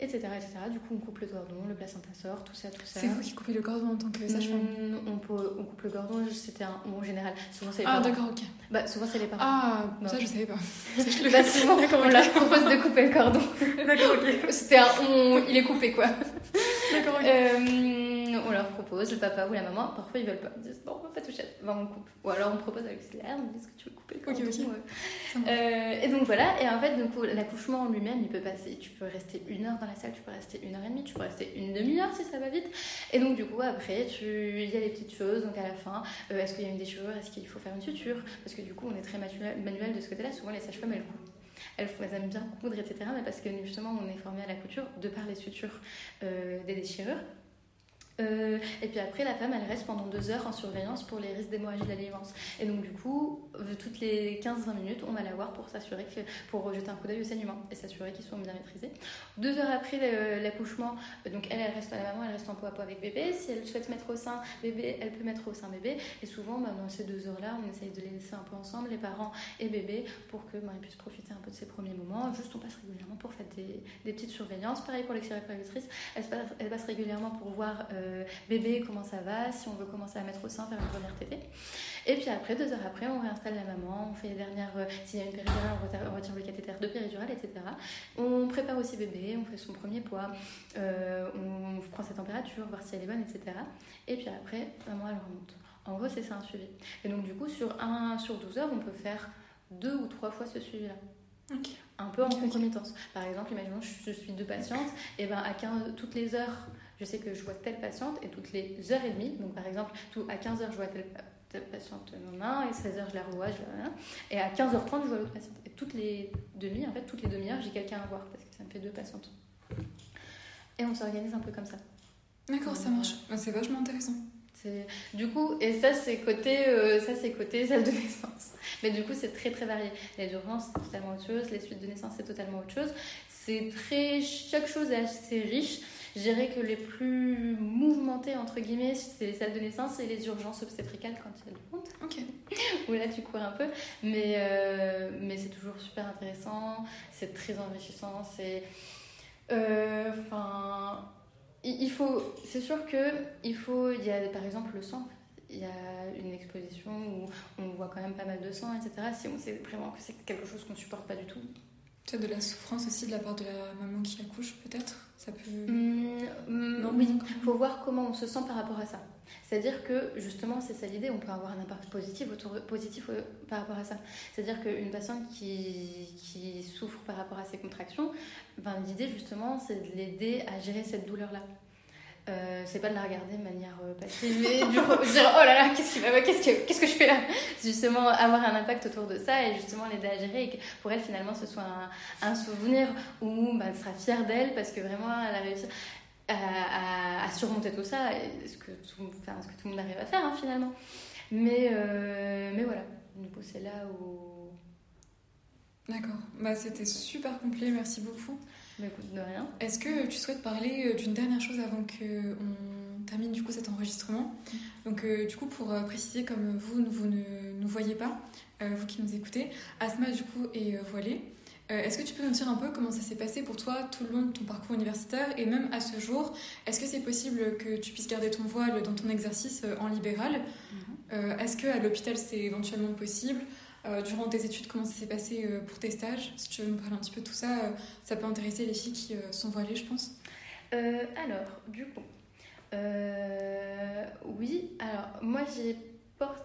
Speaker 2: etc., etc. Du coup, on coupe le cordon, le placenta sort, tout ça, tout ça.
Speaker 1: C'est vous qui coupez le cordon en tant que sage-femme
Speaker 2: on, on, coupe le cordon, c'était un en général. Souvent, c'est les
Speaker 1: ah, d'accord, ok.
Speaker 2: Bah, souvent, c'est les parents.
Speaker 1: Ah, ça, je savais pas. *laughs*
Speaker 2: bah, *laughs* souvent, on leur propose de couper le cordon.
Speaker 1: d'accord, ok.
Speaker 2: C'était un on, il est coupé, quoi.
Speaker 1: D'accord, ok.
Speaker 2: Euh, on leur propose, le papa ou la maman, parfois ils veulent pas. Ils disent, bon, on va pas toucher. Ben, on coupe. Ou alors on propose avec l'auxiliaire, on dit, est-ce que tu veux couper le cordon
Speaker 1: Ok,
Speaker 2: ok. Euh, et donc voilà, et en fait, l'accouchement en lui-même, il peut passer. Tu peux rester une heure dans la salle, tu peux rester une heure et demie, tu peux rester une demi-heure si ça va vite. Et donc, du coup, après, tu... il y a les petites choses. Donc, à la fin, euh, est-ce qu'il y a une déchirure Est-ce qu'il faut faire une suture? Parce que du coup, on est très manuel de ce côté-là. Souvent, les sages-femmes, elles coupent elles, aiment bien coudre, etc. Mais parce que justement, on est formé à la couture de par les sutures euh, des déchirures. Euh, et puis après, la femme, elle reste pendant deux heures en surveillance pour les risques d'hémorragie délivrance. Et donc, du coup, euh, toutes les 15-20 minutes, on va la voir pour s'assurer que, pour jeter un coup d'œil au saignement et s'assurer qu'ils sont bien maîtrisés. Deux heures après l'accouchement, donc elle, elle reste à la maman, elle reste en peau à peau avec bébé. Si elle souhaite mettre au sein bébé, elle peut mettre au sein bébé. Et souvent, bah, dans ces deux heures-là, on essaye de les laisser un peu ensemble, les parents et bébé, pour que bah, puissent profiter un peu de ces premiers moments. Juste, on passe régulièrement pour faire des, petites surveillances. Pareil pour l'extérieur elle, elle passe régulièrement pour voir. bébé, comment ça va, si on veut commencer à mettre au sein, faire une première tétée. Et puis après, deux heures après, on réinstalle la maman, on fait les dernières, s'il y a une péridurale, on retire, le cathéter de péridurale, etc. On prépare aussi bébé, on fait son premier poids, on prend sa température, voir si elle est bonne, etc. Et puis après, maman, elle remonte. En gros, c'est ça un suivi. Et donc, du coup, sur, un, sur 12 heures, on peut faire deux ou trois fois ce suivi-là. Un peu en concomitance. Par exemple, imaginons je, suis deux patientes, et ben à 15, toutes les heures, je sais que je vois telle patiente, et toutes les heures et demie, donc par exemple, tout, à 15 heures, je vois telle, patiente non, et 16 heures, je la revois, je la, et à 15h30, je vois l'autre patiente. Et toutes les demi, en fait, toutes les demi-heures, j'ai quelqu'un à voir, parce que ça me fait deux patientes. Et on s'organise un peu comme ça.
Speaker 1: D'accord, ça marche. Bah, c'est vachement intéressant.
Speaker 2: Du coup, et ça c'est côté, euh, ça c'est côté salle de naissance. Mais du coup c'est très très varié. Les urgences c'est totalement autre chose, les suites de naissance c'est totalement autre chose. C'est très, chaque chose est assez riche. Je dirais que les plus mouvementées entre guillemets c'est les salles de naissance et les urgences obstétricales quand il y a.
Speaker 1: Ok. *laughs*
Speaker 2: Où là tu cours un peu, mais euh, mais c'est toujours super intéressant, c'est très enrichissant, c'est, euh, enfin il faut, c'est sûr que il faut, il y a par exemple le sang, il y a une exposition où on voit quand même pas mal de sang, etc. Si on sait vraiment que c'est quelque chose qu'on supporte pas du tout.
Speaker 1: Peut-être de la souffrance aussi de la part de la maman qui accouche, peut-être? Ça peut.
Speaker 2: Mmh, mmh, oui, il faut voir comment on se sent par rapport à ça. C'est-à-dire que justement, c'est ça l'idée, on peut avoir un impact positif, autour, positif euh, par rapport à ça. C'est-à-dire qu'une patiente qui, qui, souffre par rapport à ses contractions, ben, l'idée justement, c'est de l'aider à gérer cette douleur-là. Euh, c'est pas de la regarder de manière euh, passive et du coup *laughs* dire oh là là qu'est-ce, qu'est-ce, que, qu'est-ce que je fais là? Justement avoir un impact autour de ça et justement l'aider à gérer et que pour elle finalement ce soit un, un souvenir où ben, elle sera fière d'elle parce que vraiment elle a réussi à, surmonter tout ça, ce que tout, enfin, ce que tout le monde arrive à faire hein, finalement. Mais, euh, mais voilà, du coup c'est là où...
Speaker 1: D'accord, bah, c'était super complet, merci beaucoup.
Speaker 2: Bah, écoute, de rien.
Speaker 1: Est-ce que tu souhaites parler euh, d'une dernière chose avant qu'on termine du coup cet enregistrement? Donc euh, du coup pour préciser comme vous, vous ne nous voyez pas, vous qui nous écoutez, Asma du coup est voilée. Euh, est-ce que tu peux nous dire un peu comment ça s'est passé pour toi tout le long de ton parcours universitaire et même à ce jour Est-ce que c'est possible que tu puisses garder ton voile dans ton exercice euh, en libéral? Mhm. euh, Est-ce qu'à l'hôpital c'est éventuellement possible? Durant tes études, comment ça s'est passé pour tes stages? Si tu veux nous parler un petit peu de tout ça, ça peut intéresser les filles qui sont voilées, je pense.
Speaker 2: alors, du coup, oui, alors moi j'ai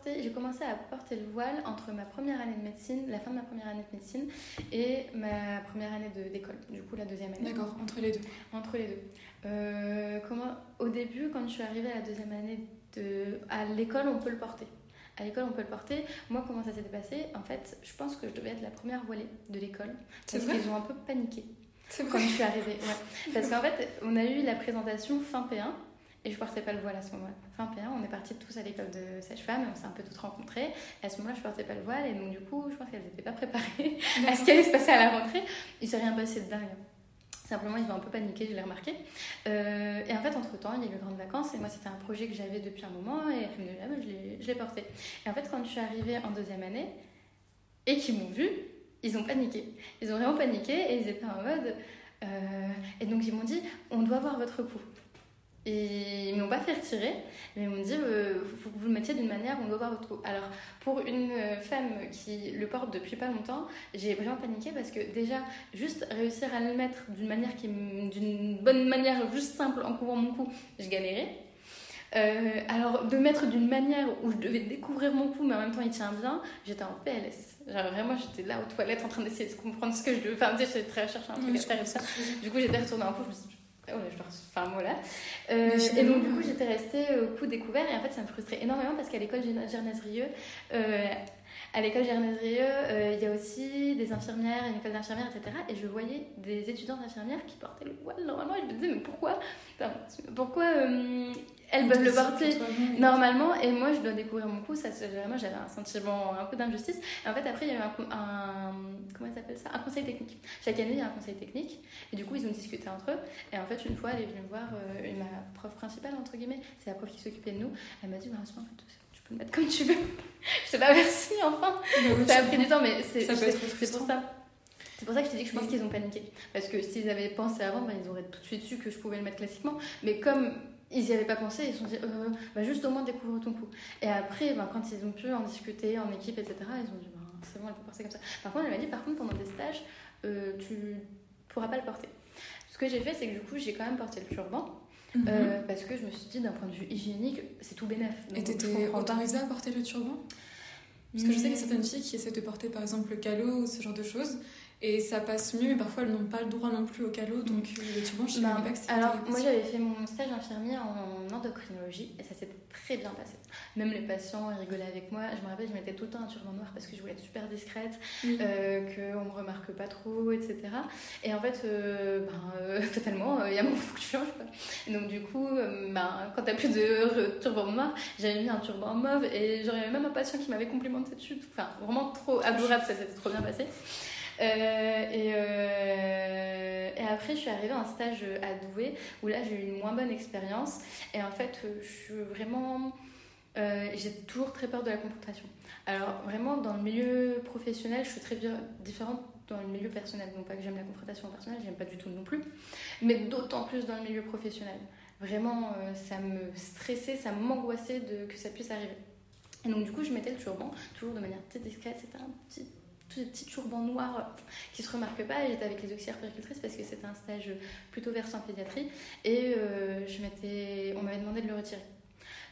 Speaker 2: j'ai commencé à porter le voile entre ma première année de médecine, la fin de ma première année de médecine et ma première année d'école, du coup la deuxième année.
Speaker 1: D'accord, entre les deux.
Speaker 2: Entre les deux. Euh, comment, au début, quand je suis arrivée à la deuxième année de, à l'école, on peut le porter. À l'école, on peut le porter. Moi, comment ça s'était passé? En fait, je pense que je devais être la première voilée de l'école. Parce qu'ils ont un peu paniqué. Quand je suis arrivée. Ouais. Parce qu'en fait, on a eu la présentation fin P1 et je portais pas le voile à ce moment-là. Fin P1, on est partis tous à l'école de sage-femme on s'est un peu toutes rencontrées. Et à ce moment-là, je portais pas le voile et donc du coup, je pense qu'elles n'étaient pas préparées à ce qui allait se passer à la rentrée. Il s'est rien passé de dingue. Simplement, ils ont un peu paniqué, je l'ai remarqué. Euh, et en fait, entre-temps, il y a eu grandes vacances et moi, c'était un projet que j'avais depuis un moment et je l'ai porté. Et en fait, quand je suis arrivée en deuxième année et qu'ils m'ont vu, ils ont paniqué. Ils ont vraiment paniqué et ils étaient en mode. Euh, et donc, ils m'ont dit on doit voir votre coup. Et ils m'ont pas fait retirer, mais ils m'ont dit euh, faut que vous le mettiez d'une manière où on doit voir votre Alors, pour une euh, femme qui le porte depuis pas longtemps, j'ai vraiment paniqué parce que déjà, juste réussir à le mettre d'une manière qui d'une bonne manière, juste simple, en couvrant mon cou, je galérais. Euh, alors, de mettre d'une manière où je devais découvrir mon cou, mais en même temps il tient bien, j'étais en PLS. Genre, vraiment, j'étais là aux toilettes en train d'essayer de comprendre ce que je devais. Enfin, j'étais très à chercher un truc à faire et ça. Du coup, j'étais retournée en cou, je me suis dit, Oh, je dois faire un mot là. Euh, et donc, du coup, j'étais restée au coup découvert. Et en fait, ça me frustrait énormément parce qu'à l'école Gernaise-Rieux, euh, à l'école euh, il y a aussi des infirmières, une école d'infirmières, etc. Et je voyais des étudiantes infirmières qui portaient le voile normalement. Et je me disais, mais pourquoi? Pourquoi elles peuvent le porter normalement et moi je dois découvrir mon coup ça vraiment j'avais un sentiment un peu d'injustice. Et en fait après il y avait un, un comment s'appelle ça? Un conseil technique. Chaque année il y a un conseil technique. Et du coup ils ont discuté entre eux. Et en fait une fois elle est venue me voir euh, ma prof principale entre guillemets c'est la prof qui s'occupait de nous. Elle m'a dit bah, en fait, tu peux le mettre comme tu veux. *laughs* Je sais pas merci enfin. Ça a pris du temps mais c'est pour ça. C'est pour ça que je t'ai dit que je pense qu'ils ont paniqué. Parce que s'ils avaient pensé avant, ben, ils auraient tout de suite su que je pouvais le mettre classiquement. Mais comme ils n'y avaient pas pensé, ils se sont dit, euh, bah, juste au moins découvre ton coup. Et après, bah, quand ils ont pu en discuter en équipe, etc., ils ont dit, bah, c'est bon, elle peut porter comme ça. Par contre, elle m'a dit, par contre, pendant des stages, euh, tu pourras pas le porter. Ce que j'ai fait, c'est que du coup, j'ai quand même porté le turban.
Speaker 1: Mhm.
Speaker 2: euh, parce que je me suis dit, d'un point de vue hygiénique, c'est tout bénef.
Speaker 1: Et t'étais autorisée à porter le turban? Parce que je sais qu'il y a
Speaker 2: Hmm.
Speaker 1: certaines filles qui essaient de porter par exemple le calot ou ce genre de choses. Et ça passe mieux, mais parfois elles n'ont pas le droit non plus au calot. Donc euh, le turban, je même pas que c'était
Speaker 2: alors, moi j'avais fait mon stage infirmier en endocrinologie et ça s'est très bien passé. Même les patients rigolaient avec moi. Je me rappelle, je mettais tout le temps un turban noir parce que je voulais être super discrète,
Speaker 1: Oui.
Speaker 2: euh, qu'on me remarque pas trop, etc. Et en fait, euh, ben, euh, *laughs* totalement, il y a mon faut que tu changes. Donc, du coup, euh, ben, quand t'as plus de turban noir, j'avais mis un turban mauve et j'aurais même un patient qui m'avait complimenté dessus. Enfin, vraiment trop adorable, ça s'était trop bien passé. Euh, et, euh, et après, je suis arrivée à un stage à Douai où là, j'ai eu une moins bonne expérience. Et en fait, je suis vraiment. euh, j'ai toujours très peur de la confrontation. Alors, vraiment, dans le milieu professionnel, je suis très différente dans le milieu personnel. Non pas que j'aime la confrontation personnelle, j'aime pas du tout non plus. Mais d'autant plus dans le milieu professionnel. Vraiment, ça me stressait, ça m'angoissait que ça puisse arriver. Et donc, du coup, je mettais le turban, toujours de manière très discrète. C'était un petit tous des petits turbans noirs qui se remarquent pas. J'étais avec les auxiliaires péricultrices parce que c'était un stage plutôt versant pédiatrie. Et euh, je m'étais on m'avait demandé de le retirer.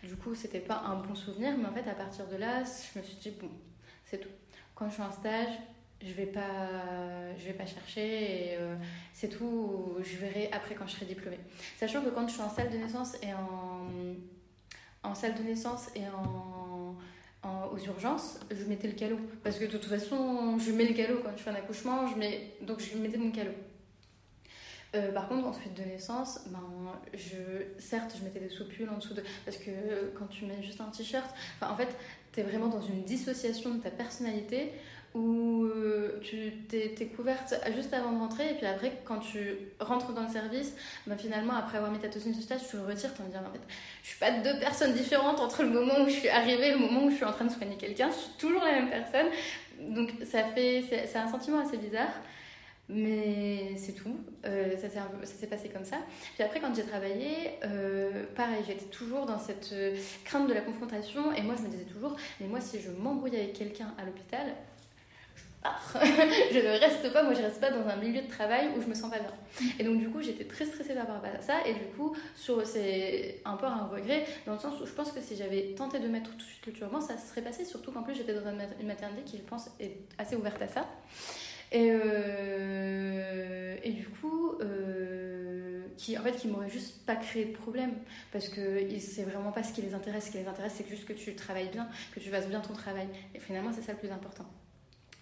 Speaker 2: Du coup c'était pas un bon souvenir mais en fait à partir de là je me suis dit bon c'est tout. Quand je suis en stage je vais pas je vais pas chercher et euh, c'est tout. Je verrai après quand je serai diplômée. Sachant que quand je suis en salle de naissance et en en salle de naissance et en en- aux urgences, je mettais le calot. Parce que de toute façon, je mets le calot quand je fais un accouchement, je mets... donc je mettais mon calot. Euh, par contre, en suite de naissance, ben, je... certes, je mettais des soupules en dessous de. Parce que quand tu mets juste un t-shirt, en fait, tu es vraiment dans une dissociation de ta personnalité où euh, tu t'es, couverte juste avant de rentrer et puis après quand tu rentres dans le service ben finalement après avoir mis ta tenue de stage tu le retires en disant en fait je suis pas deux personnes différentes entre le moment où je suis arrivée et le moment où je suis en train de soigner quelqu'un. Je suis toujours la même personne. Donc ça fait c'est, un sentiment assez bizarre mais c'est tout. Euh, ça, s'est passé comme ça. Puis après quand j'ai travaillé euh, pareil j'étais toujours dans cette crainte de la confrontation. Et moi je me disais toujours mais moi si je m'embrouille avec quelqu'un à l'hôpital *laughs* je ne reste pas moi je reste pas dans un milieu de travail où je me sens pas bien et donc du coup j'étais très stressée par rapport à ça et du coup c'est un peu un regret dans le sens où je pense que si j'avais tenté de mettre tout de suite le turban ça se serait passé surtout qu'en plus j'étais dans une mat- une maternité qui je pense est assez ouverte à ça et, euh, et du coup, euh, qui, en fait, qui m'aurait juste pas créé de problème. Parce que c'est vraiment pas ce qui les intéresse. Ce qui les intéresse, c'est juste que tu travailles bien, que tu fasses bien ton travail. Et finalement, c'est ça le plus important.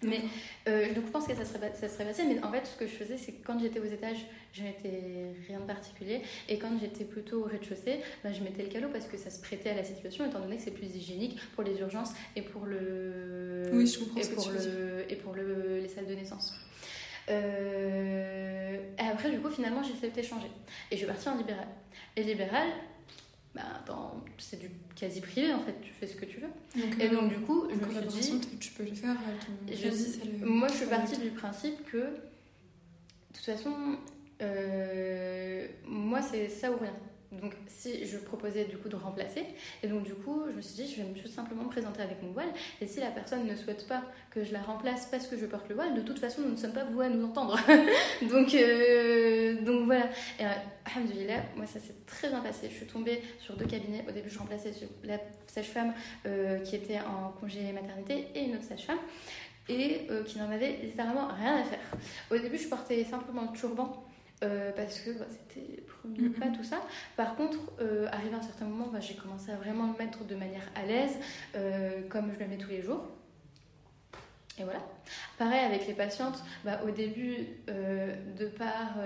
Speaker 2: Mais euh, donc je pense que ça serait, ça serait passé, mais en fait ce que je faisais c'est que quand j'étais aux étages, je mettais rien de particulier, et quand j'étais plutôt au rez-de-chaussée, bah, je mettais le calot parce que ça se prêtait à la situation, étant donné que c'est plus hygiénique pour les urgences et pour le
Speaker 1: Oui, je comprends
Speaker 2: et
Speaker 1: ce que
Speaker 2: pour
Speaker 1: tu
Speaker 2: le et pour le, les salles de naissance. Euh, et après du coup finalement j'ai accepté changer et je suis partie en libéral. Et libéral, bah, c'est du quasi privé en fait, tu fais ce que tu veux.
Speaker 1: Donc,
Speaker 2: Et
Speaker 1: euh,
Speaker 2: donc du coup je me suis dit
Speaker 1: tu- peux le faire. euh, ton
Speaker 2: je-
Speaker 1: le-
Speaker 2: moi, je suis partie du principe que, de toute façon, euh, moi, c'est ça ou rien. Donc, si je proposais du coup de remplacer, et donc du coup, je me suis dit, je vais tout simplement me présenter avec mon voile, et si la personne ne souhaite pas que je la remplace parce que je porte le voile, de toute façon, nous ne sommes pas voués à nous entendre. *laughs* donc, euh, donc voilà. Et euh, moi, ça s'est très bien passé. Je suis tombée sur deux cabinets. Au début, je remplaçais la sage-femme euh, qui était en congé maternité et une autre sage-femme et euh, qui n'en avait littéralement rien à faire. Au début, je portais simplement le turban euh, parce que bah, c'était pas, tout ça. Par contre, euh, arrivé à un certain moment, bah, j'ai commencé à vraiment le mettre de manière à l'aise, euh, comme je le mets tous les jours. Et voilà. Pareil avec les patientes, bah, au début, de par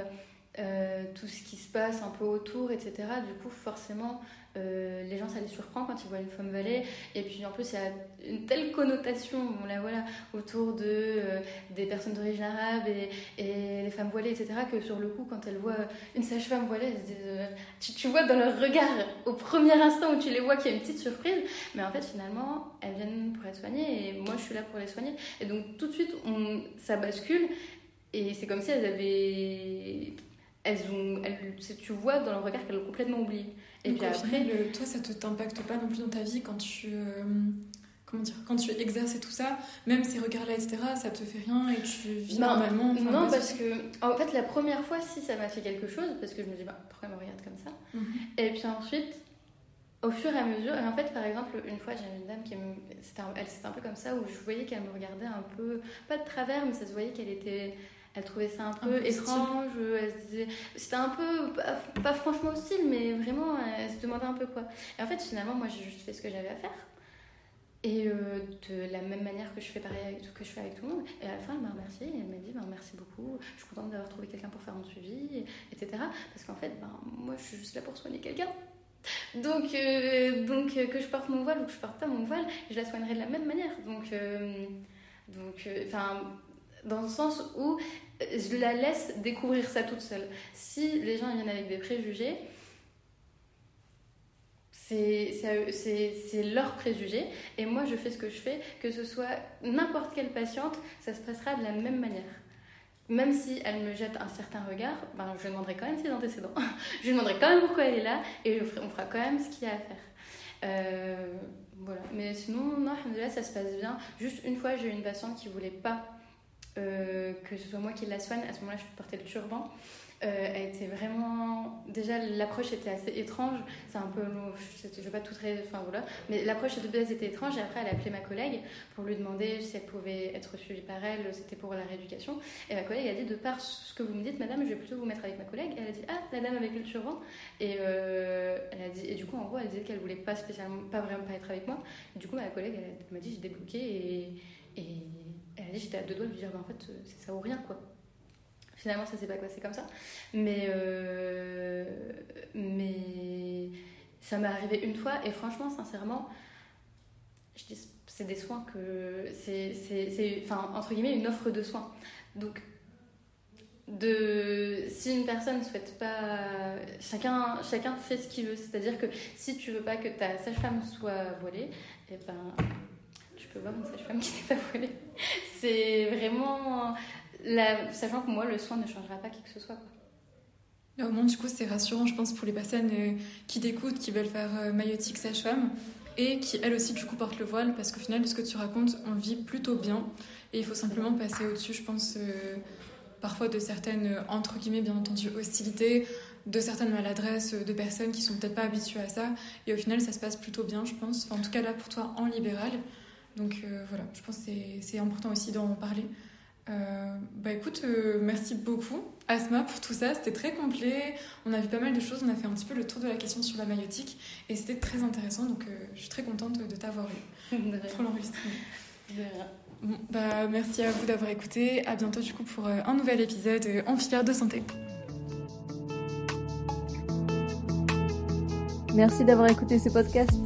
Speaker 2: tout ce qui se passe un peu autour, etc., du coup, forcément, euh, les gens, ça les surprend quand ils voient une femme valée. Et puis en plus, il y a une telle connotation, bon, là, autour de, euh, des personnes d'origine arabe et, et les femmes voilées, etc., que sur le coup, quand elles voient une sage-femme voilée, elles se disent, euh, tu, tu vois dans leur regard, au premier instant où tu les vois, qu'il y a une petite surprise, mais en fait, finalement, elles viennent pour être soignées et moi, je suis là pour les soigner. Et donc, tout de suite, on, ça bascule et c'est comme si elles avaient elles ont, tu vois dans leur regard qu'elles ont complètement oublié.
Speaker 1: Et puis après, le, toi, ça te t'impacte pas non plus dans ta vie quand tu, euh, comment dire, quand tu exerces et tout ça, même ces regards-là, etc., ça te fait rien et tu vis normalement.
Speaker 2: non, parce que, en fait, la première fois, si ça m'a fait quelque chose, parce que je me dis, bah, pourquoi elle me regarde comme ça? Mhm. Et puis ensuite, au fur et à mesure, et en fait, par exemple, une fois, j'avais une dame qui me. C'était un, elle, c'était un peu comme ça, où je voyais qu'elle me regardait un peu, pas de travers, mais ça se voyait qu'elle était. Elle trouvait ça un peu étrange, elle se disait. C'était un peu, pas, franchement hostile, mais vraiment, elle se demandait un peu quoi. Et en fait, finalement, moi, j'ai juste fait ce que j'avais à faire. Et euh, de la même manière que je fais pareil avec tout, que je fais avec tout le monde. Et à la fin, elle m'a remercié et elle m'a dit ben, merci beaucoup, je suis contente d'avoir trouvé quelqu'un pour faire mon suivi, etc. Parce qu'en fait, ben, moi, je suis juste là pour soigner quelqu'un. Donc, euh, donc euh, que je porte mon voile ou que je porte pas mon voile, je la soignerai de la même manière. Donc, euh, donc enfin, dans le sens où je la laisse découvrir ça toute seule. Si les gens viennent avec des préjugés, c'est leur préjugé et moi je fais ce que je fais, que ce soit n'importe quelle patiente, ça se passera de la même manière même si elle me jette un certain regard, ben, je demanderai quand même ses antécédents. *laughs* je demanderai quand même pourquoi elle est là et on fera quand même ce qu'il y a à faire. Euh, voilà. Mais sinon, non, ça se passe bien. Juste une fois, j'ai eu une patiente qui voulait pas que ce soit moi qui la soigne. À ce moment-là, je portais le turban. Euh, elle était vraiment. Déjà, l'approche était assez étrange. C'est un peu. Je ne vais pas tout très. Enfin voilà. Mais l'approche de base était étrange. Et après, elle a appelé ma collègue pour lui demander si elle pouvait être suivie par elle. C'était pour la rééducation. Et ma collègue a dit De par ce que vous me dites, madame, je vais plutôt vous mettre avec ma collègue. Elle a dit Ah, la dame avec le turban. Et, euh, elle a dit, et du coup, en gros, elle disait qu'elle voulait pas spécialement. Pas vraiment pas être avec moi. du coup, ma collègue, elle, m'a dit J'ai débloqué. Et, a J'étais à deux doigts de lui dire bah, En fait, c'est ça ou rien, quoi. Finalement, ça s'est pas passé comme ça. Mais, euh, mais ça m'est arrivé une fois et franchement, sincèrement, c'est des soins que. C'est, enfin, entre guillemets, une offre de soins. Donc, de si une personne ne souhaite pas chacun chacun fait ce qu'il veut c'est à dire que si tu veux pas que ta sage-femme soit voilée et eh ben peux voir une sage-femme qui *laughs* n'est pas voilée c'est vraiment sachant que moi, le soin ne changera pas qui que ce soit.
Speaker 1: Moins, du coup, c'est rassurant, je pense, pour les personnes euh, qui t'écoutent, qui veulent faire euh, maïotique sage-femme et qui, elles aussi, du coup, portent le voile parce qu'au final, de ce que tu racontes, on vit plutôt bien et il faut simplement passer au-dessus, je pense, euh, parfois de certaines, entre guillemets, bien entendu, hostilités, de certaines maladresses de personnes qui sont peut-être pas habituées à ça et au final, ça se passe plutôt bien, je pense. en tout cas, là, pour toi, en libéral. Donc voilà, je pense que c'est important aussi d'en parler. Euh, bah écoute, euh, merci beaucoup Asma pour tout ça, c'était très complet, on a vu pas mal de choses, on a fait un petit peu le tour de la question sur la maïotique et c'était très intéressant donc euh, je suis très contente de t'avoir eu *laughs* pour l'enregistrement. Bon, bah, merci à vous d'avoir écouté, à bientôt du coup pour un nouvel épisode en filière de santé.
Speaker 3: Merci d'avoir écouté ce podcast.